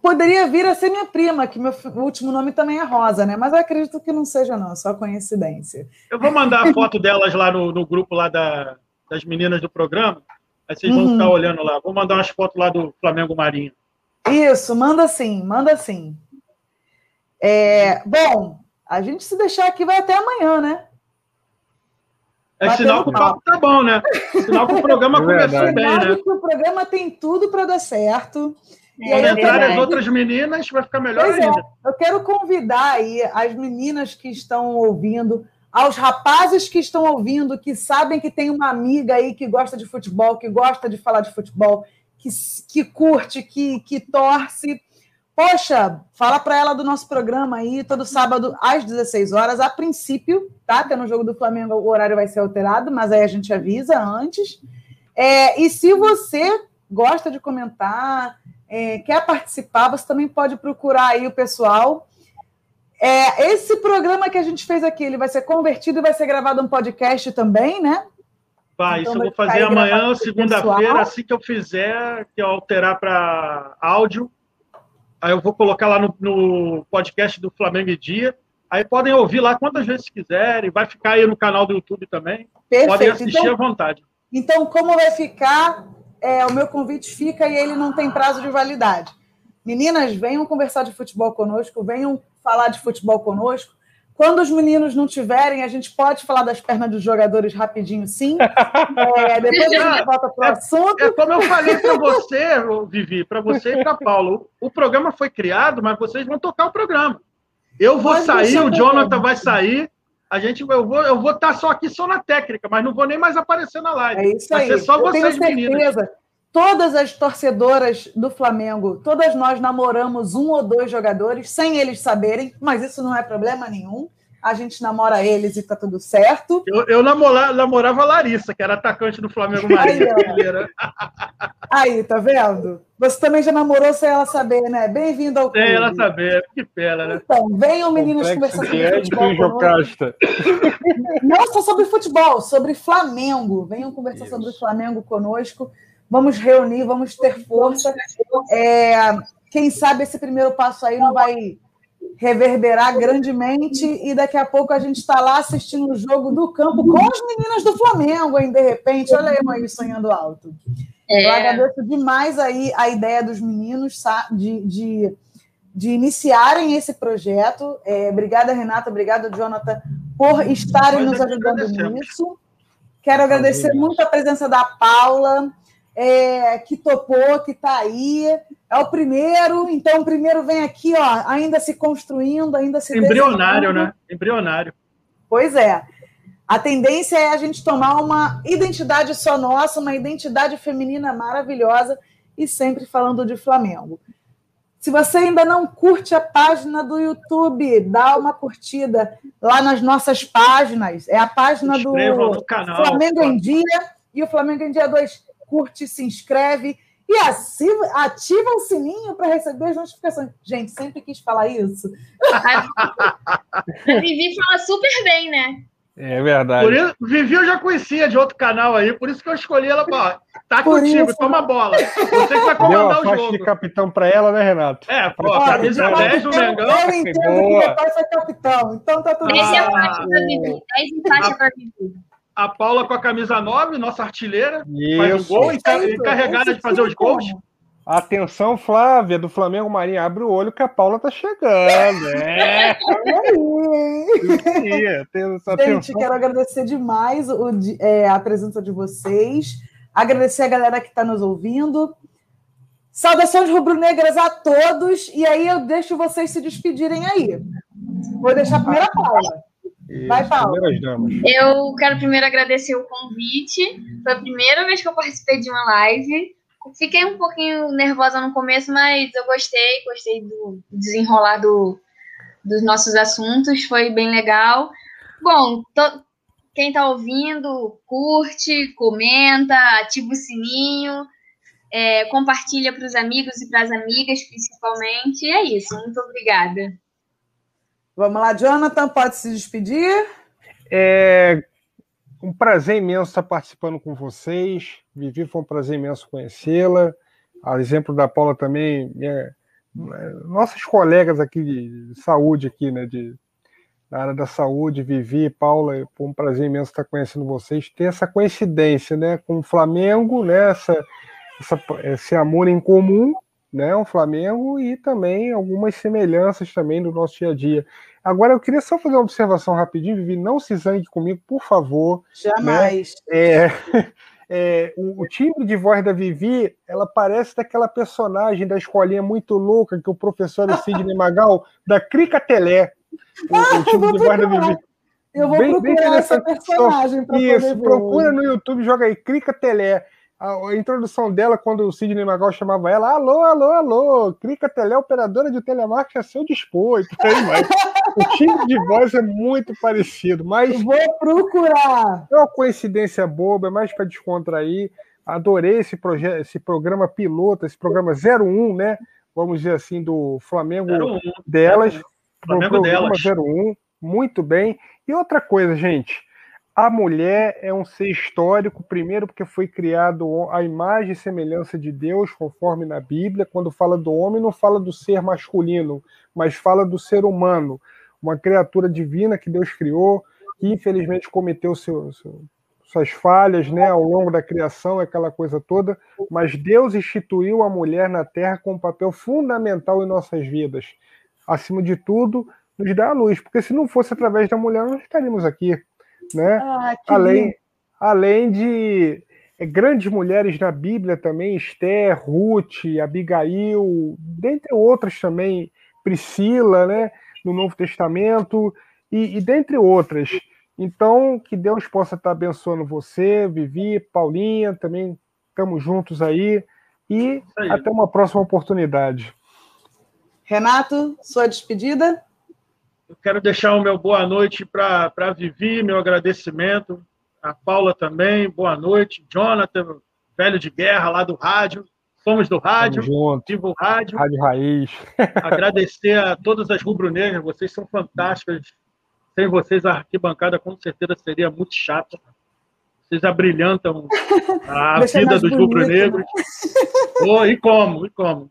poderia vir a ser minha prima, que meu último nome também é Rosa, né? Mas eu acredito que não seja, não, só coincidência. Eu vou mandar a foto delas lá no, no grupo lá da, das meninas do programa. Aí vocês vão uhum. ficar olhando lá. Vou mandar umas fotos lá do Flamengo Marinho. Isso, manda sim, manda sim. É, bom, a gente se deixar aqui vai até amanhã, né? É Batendo sinal que o papo tá bom, né? Sinal que o programa é começou bem, né? Que o programa tem tudo para dar certo. E Quando entrarem as outras meninas, vai ficar melhor pois é, ainda. É, eu quero convidar aí as meninas que estão ouvindo aos rapazes que estão ouvindo, que sabem que tem uma amiga aí que gosta de futebol, que gosta de falar de futebol, que, que curte, que, que torce. Poxa, fala para ela do nosso programa aí, todo sábado às 16 horas, a princípio, tá? Que no jogo do Flamengo o horário vai ser alterado, mas aí a gente avisa antes. É, e se você gosta de comentar, é, quer participar, você também pode procurar aí o pessoal é, esse programa que a gente fez aqui, ele vai ser convertido e vai ser gravado um podcast também, né? Vai, então, isso eu vou fazer amanhã, segunda-feira, assim que eu fizer, que eu alterar para áudio. Aí eu vou colocar lá no, no, podcast do Flamengo e Dia. Aí podem ouvir lá quantas vezes quiserem. Vai ficar aí no canal do YouTube também. Perfeito. Podem assistir então, à vontade. Então, como vai ficar? É, o meu convite fica e ele não tem prazo de validade. Meninas, venham conversar de futebol conosco, venham falar de futebol conosco. Quando os meninos não tiverem, a gente pode falar das pernas dos jogadores rapidinho, sim. É, depois a gente volta para o é, assunto. É, como eu falei para você, Vivi, para você e para Paulo, o, programa foi criado, mas vocês vão tocar o programa. Eu vou pode sair, o Jonathan vai sair. A gente, eu vou, eu vou estar tá só aqui só na técnica, mas não vou nem mais aparecer na live. É isso aí. Vai ser só eu vocês, tenho certeza. meninas todas as torcedoras do Flamengo, todas nós namoramos um ou dois jogadores sem eles saberem, mas isso não é problema nenhum. A gente namora eles e tá tudo certo. Eu, eu namorava, namorava a Larissa, que era atacante do Flamengo Marinho. Aí, Aí, tá vendo? Você também já namorou sem ela saber, né? Bem-vindo ao clube. Sem ela saber, que pena, né? Então, venham meninos conversar sobre futebol. Não só sobre futebol, sobre Flamengo. Venham conversar Isso. sobre o Flamengo conosco vamos reunir, vamos ter força. É, quem sabe esse primeiro passo aí não vai reverberar grandemente e daqui a pouco a gente está lá assistindo o jogo do campo com as meninas do Flamengo, hein, de repente. Olha aí sonhando alto. É. Eu agradeço demais aí a ideia dos meninos de, de, de iniciarem esse projeto. É, obrigada, Renata, obrigada, Jonathan, por estarem nos ajudando nisso. Quero agradecer muito a presença da Paula, é, que topou, que está aí. É o primeiro, então o primeiro vem aqui, ó, ainda se construindo, ainda se. Embrionário, né? Embrionário. Pois é. A tendência é a gente tomar uma identidade só nossa, uma identidade feminina maravilhosa e sempre falando de Flamengo. Se você ainda não curte a página do YouTube, dá uma curtida lá nas nossas páginas. É a página do Flamengo em Dia e o Flamengo em Dia 2 curte, se inscreve e ativa, ativa o sininho para receber as notificações. Gente, sempre quis falar isso. A Vivi fala super bem, né? É verdade. Por isso, Vivi eu já conhecia de outro canal aí, por isso que eu escolhi ela para. Tá por contigo, isso... toma bola. Você que vai comandar Deu a o jogo. de capitão para ela, né, Renato? É, pô, Olha, camisa 10 do Mengão. Eu entendo que meu pai foi capitão, então tá tudo certo. Esse é a faixa para Vivi, 10 em faixa para Vivi a Paula com a camisa 9, nossa artilheira, Isso. faz o gol, encarregada de fazer os gols. Atenção, Flávia, do Flamengo Marinha, abre o olho que a Paula tá chegando. É. Gente, quero agradecer demais o, é, a presença de vocês, agradecer a galera que está nos ouvindo. Saudações rubro-negras a todos, e aí eu deixo vocês se despedirem aí. Vou deixar a primeira Paula. Vai, Paulo. Eu quero primeiro agradecer o convite. Foi a primeira vez que eu participei de uma live. Fiquei um pouquinho nervosa no começo, mas eu gostei, gostei do desenrolar do, dos nossos assuntos, foi bem legal. Bom, to, quem está ouvindo, curte, comenta, ativa o sininho, é, compartilha para os amigos e para as amigas, principalmente. E é isso, muito obrigada. Vamos lá, Jonathan, pode se despedir? É um prazer imenso estar participando com vocês. Vivi, foi um prazer imenso conhecê-la. A exemplo da Paula também, minha, nossas colegas aqui de saúde, aqui, né, de, da área da saúde, Vivi, Paula, foi um prazer imenso estar conhecendo vocês. Ter essa coincidência, né, com o Flamengo, né, essa, essa, esse amor em comum né, o Flamengo e também algumas semelhanças também do nosso dia a dia. Agora eu queria só fazer uma observação rapidinho, Vivi, não se zangue comigo, por favor. Né? Jamais. Né? É, é, o, o timbre de voz da Vivi, ela parece daquela personagem da escolinha muito louca que o professor Sidney Magal, da Crica Telé. O, ah, o timbre de voz da Vivi. Eu vou bem, procurar bem essa personagem para Isso, procura no YouTube, joga aí, Crica Telé a, introdução dela, quando o Sidney Magal chamava ela, alô, alô, alô, clica teleoperadora de telemarketing a seu dispor, e por aí mais. o timbre de voz é muito parecido, mas... Vou procurar! É uma coincidência boba, é mais para descontrair. Adorei esse, projeto, esse programa piloto, esse programa 01, né? Vamos dizer assim, do Flamengo 01, delas. Flamengo delas. 01, muito bem. E outra coisa, gente, a mulher é um ser histórico, primeiro porque foi criado a imagem e semelhança de Deus, conforme na Bíblia. Quando fala do homem, não fala do ser masculino, mas fala do ser humano, uma criatura divina que Deus criou, que infelizmente cometeu seu, seu, suas falhas né, ao longo da criação, aquela coisa toda, mas Deus instituiu a mulher na terra com um papel fundamental em nossas vidas. acima de tudo, nos dá a luz, porque se não fosse através da mulher, nós estaríamos aqui, né? Ah, além, além de é, grandes mulheres na Bíblia também, Esther, Ruth, Abigail, dentre outras também, Priscila, né? No Novo Testamento, e, e dentre outras. Então, que Deus possa estar abençoando você, Vivi, Paulinha, também estamos juntos aí. E aí. até uma próxima oportunidade. Renato, sua despedida? Eu quero deixar o meu boa noite para a Vivi, meu agradecimento. A Paula também, boa noite. Jonathan, velho de guerra lá do rádio. Somos do rádio, vivo rádio. Rádio Raiz. Agradecer a todas as rubro-negras, vocês são fantásticas. Sem vocês, a arquibancada com certeza seria muito chata. Vocês abrilhantam a vida dos rubro-negros. Né? Oh, e como, e como.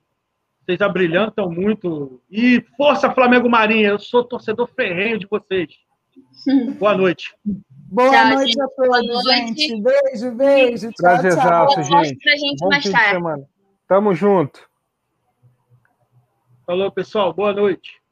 Vocês abrilhantam muito. E força Flamengo Marinha, eu sou torcedor ferrenho de vocês. Boa noite. Boa tchau, noite gente. a todos, gente. Beijo, beijo. Prazer, tchau, tchau. gente. Pra gente Bom mais tarde. Semana. Tamo junto. Falou, pessoal. Boa noite.